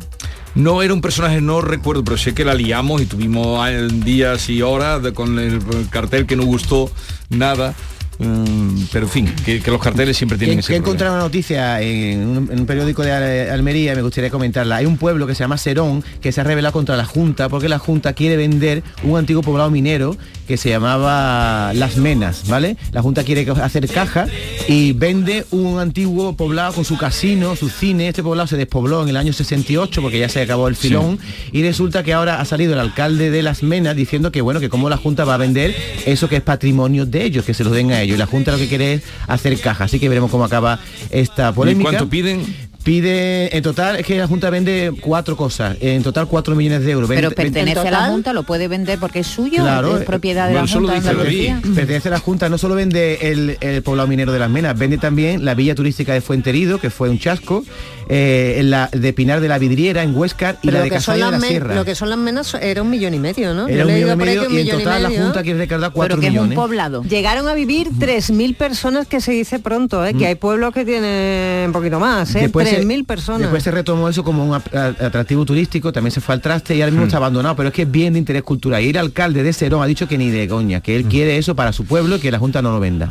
No era un personaje, no recuerdo, pero sé que la liamos y tuvimos días y horas de- con el, el cartel que no gustó nada. Mm, pero en fin, que, que los carteles siempre tienen que, ese que encontrado una noticia en un, en un periódico de Al- Almería y me gustaría comentarla. Hay un pueblo que se llama Serón que se ha rebelado contra la Junta porque la Junta quiere vender un antiguo poblado minero que se llamaba Las Menas, ¿vale? La Junta quiere hacer caja y vende un antiguo poblado con su casino, su cine. Este poblado se despobló en el año 68 porque ya se acabó el filón y resulta que ahora ha salido el alcalde de Las Menas diciendo que bueno, que como la Junta va a vender eso que es patrimonio de ellos, que se lo den a ellos. Y la Junta lo que quiere es hacer caja. Así que veremos cómo acaba esta polémica. cuánto piden? Pide, en total, es que la Junta vende cuatro cosas, en total cuatro millones de euros. Pero Vende- vende- pertenece a la Junta, lo puede vender porque es suyo, Claro, es propiedad de bueno, la Junta dice Andalucía. Pertenece a la Junta, no solo vende el, el poblado minero de las Menas, vende también la villa turística de Fuenterido, que fue un chasco, eh, en la de Pinar de la Vidriera, en Huescar, y Pero la de Casalla de la Sierra. lo que son las menas era un millón y medio, ¿no? Era Yo un millón y medio y en total la medio. Junta quiere recaudar cuatro que es un millones. poblado. Llegaron a vivir 3.000 personas, que se dice pronto, ¿eh? que hay pueblos que tienen un poquito más, ¿eh? Después 3.000 personas. Después se retomó eso como un atractivo turístico, también se fue al traste y ahora Hmm. mismo está abandonado, pero es que es bien de interés cultural. Y el alcalde de Serón ha dicho que ni de coña, que Hmm. él quiere eso para su pueblo y que la Junta no lo venda.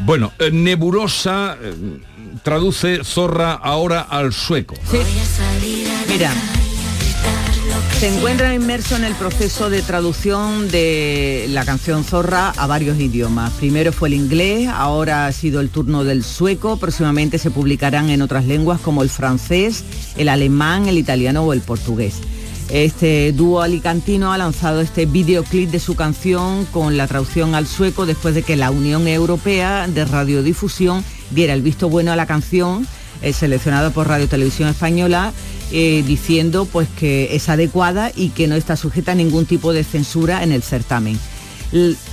Bueno, eh, nebulosa eh, traduce zorra ahora al sueco. Mira, se encuentra inmerso en el proceso de traducción de la canción Zorra a varios idiomas. Primero fue el inglés, ahora ha sido el turno del sueco, próximamente se publicarán en otras lenguas como el francés, el alemán, el italiano o el portugués. Este dúo alicantino ha lanzado este videoclip de su canción con la traducción al sueco después de que la Unión Europea de Radiodifusión diera el visto bueno a la canción eh, seleccionada por Radio Televisión Española eh, diciendo pues que es adecuada y que no está sujeta a ningún tipo de censura en el certamen.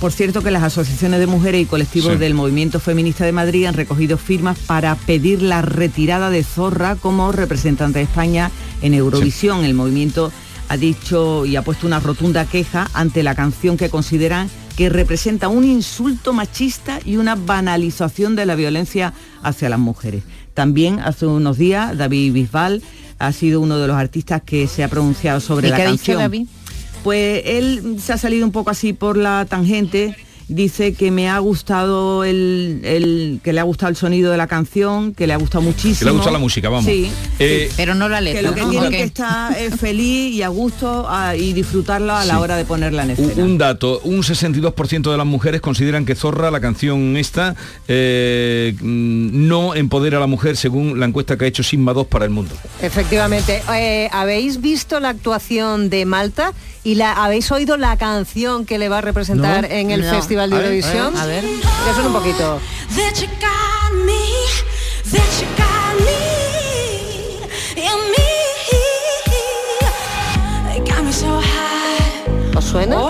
Por cierto que las asociaciones de mujeres y colectivos Sí. del Movimiento Feminista de Madrid han recogido firmas para pedir la retirada de Zorra como representante de España en Eurovisión. El movimiento ha dicho y ha puesto una rotunda queja ante la canción que consideran que representa un insulto machista y una banalización de la violencia hacia las mujeres. También hace unos días David Bisbal ha sido uno de los artistas que se ha pronunciado sobre ¿Y la qué ha dicho canción. David? Pues él se ha salido un poco así por la tangente. Dice que me ha gustado el, el- que le ha gustado el sonido de la canción, que le ha gustado muchísimo. Que le ha gustado la música, vamos. Sí. Eh, Pero no la Que letra. lo que ¿no? tiene que estar es feliz y a gusto y disfrutarla a la Sí. hora de ponerla en Un, escena. un dato, un 62% de las mujeres consideran que Zorra, la canción esta, eh, mm, no empodera a la mujer según la encuesta que ha hecho Sigma 2 para el mundo. Efectivamente. Eh, ¿Habéis visto la actuación de Malta y la habéis oído la canción que le va a representar No. en el No. Festival de A ver, Eurovisión? a ver. Que suena un poquito. ¿Os suena? A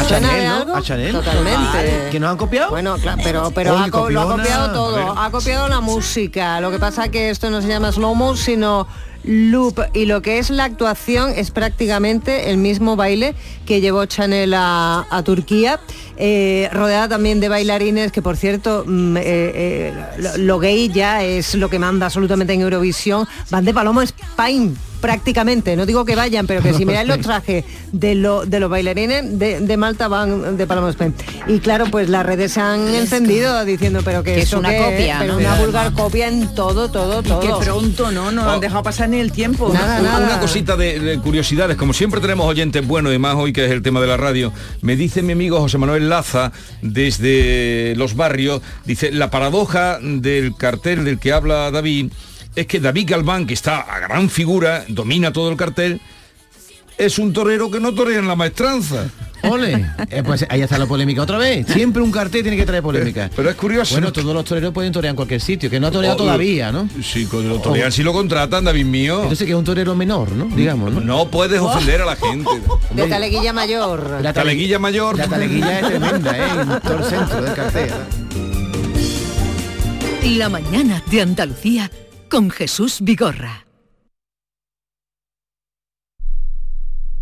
¿Os suena de Chanel. A Chanel. Totalmente. ¿Que nos han copiado? Bueno, claro, pero, pero ha co- lo ha copiado A todo. ver. Ha copiado la música. Lo que pasa que esto no se llama slow-mo, sino loop. Y lo que es la actuación es prácticamente el mismo baile que llevó Chanel a, a Turquía. Eh, rodeada también de bailarines que por cierto mm, eh, eh, lo, lo gay ya es lo que manda absolutamente en Eurovisión. Van de Paloma Spain prácticamente. No digo que vayan pero que si miráis los trajes de, lo- de los bailarines de, de Malta van de Paloma Spain y claro pues las redes se han encendido diciendo pero que, Que es una copia, pero ¿no? una Pero vulgar copia en todo todo todo Que pronto, ¿no? No han dejado pasar ni el tiempo. Nada, Una- nada. Una cosita de, de curiosidades, como siempre tenemos oyentes buenos y más hoy que es el tema de la radio, me dice mi amigo José Manuel Desde los barrios, dice, la paradoja del cartel del que habla David es que David Galván, que está a gran figura, domina todo el cartel, es un torero que no torea en la maestranza. Ole, eh, pues ahí está la polémica otra vez. Siempre un cartel tiene que traer polémica. Pero es curioso. Bueno, todos los toreros pueden torear en cualquier sitio, que no ha toreado O- todavía, ¿no? Sí, cuando lo torean, si lo contratan, David mío. Entonces que es un torero menor, ¿no? Digamos, ¿no? No puedes ofender a la gente. De taleguilla mayor. La taleguilla mayor. La taleguilla es tremenda, ¿eh? En todo el centro del cartel. La mañana de Andalucía con Jesús Vigorra.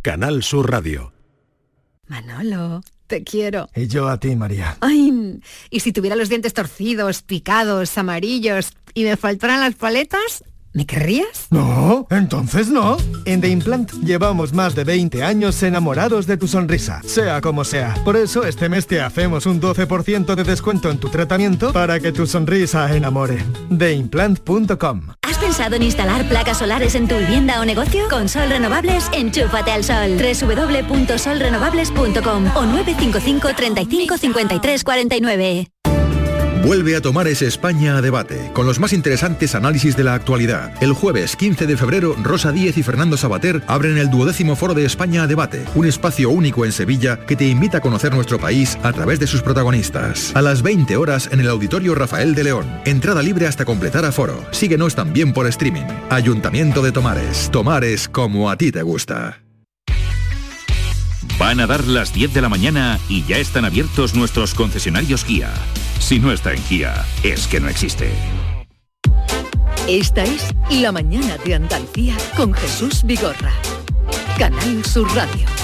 Canal Sur Radio. Manolo, te quiero. Y yo a ti, María. Ay, y si tuviera los dientes torcidos, picados, amarillos y me faltaran las paletas, ¿me querrías? No, entonces no. En The Implant llevamos más de 20 años enamorados de tu sonrisa, sea como sea. Por eso este mes te hacemos un 12% de descuento en tu tratamiento para que tu sonrisa enamore. TheImplant.com ¿Has pensado en instalar placas solares en tu vivienda o negocio? Con Sol Renovables, enchúfate al sol. www.solrenovables.com o 955 35 53 49. Vuelve a tomar ese España a debate, con los más interesantes análisis de la actualidad. El jueves 15 de febrero, Rosa Díez y Fernando Sabater abren el duodécimo foro de España a debate, un espacio único en Sevilla que te invita a conocer nuestro país a través de sus protagonistas. A las 20 horas en el Auditorio Rafael de León. Entrada libre hasta completar aforo. Síguenos también por streaming. Ayuntamiento de Tomares. Tomares como a ti te gusta. Van a dar las 10 de la mañana y ya están abiertos nuestros concesionarios Kia. Si no está en Kia, es que no existe. Esta es La mañana de Andalucía con Jesús Vigorra. Canal Sur Radio.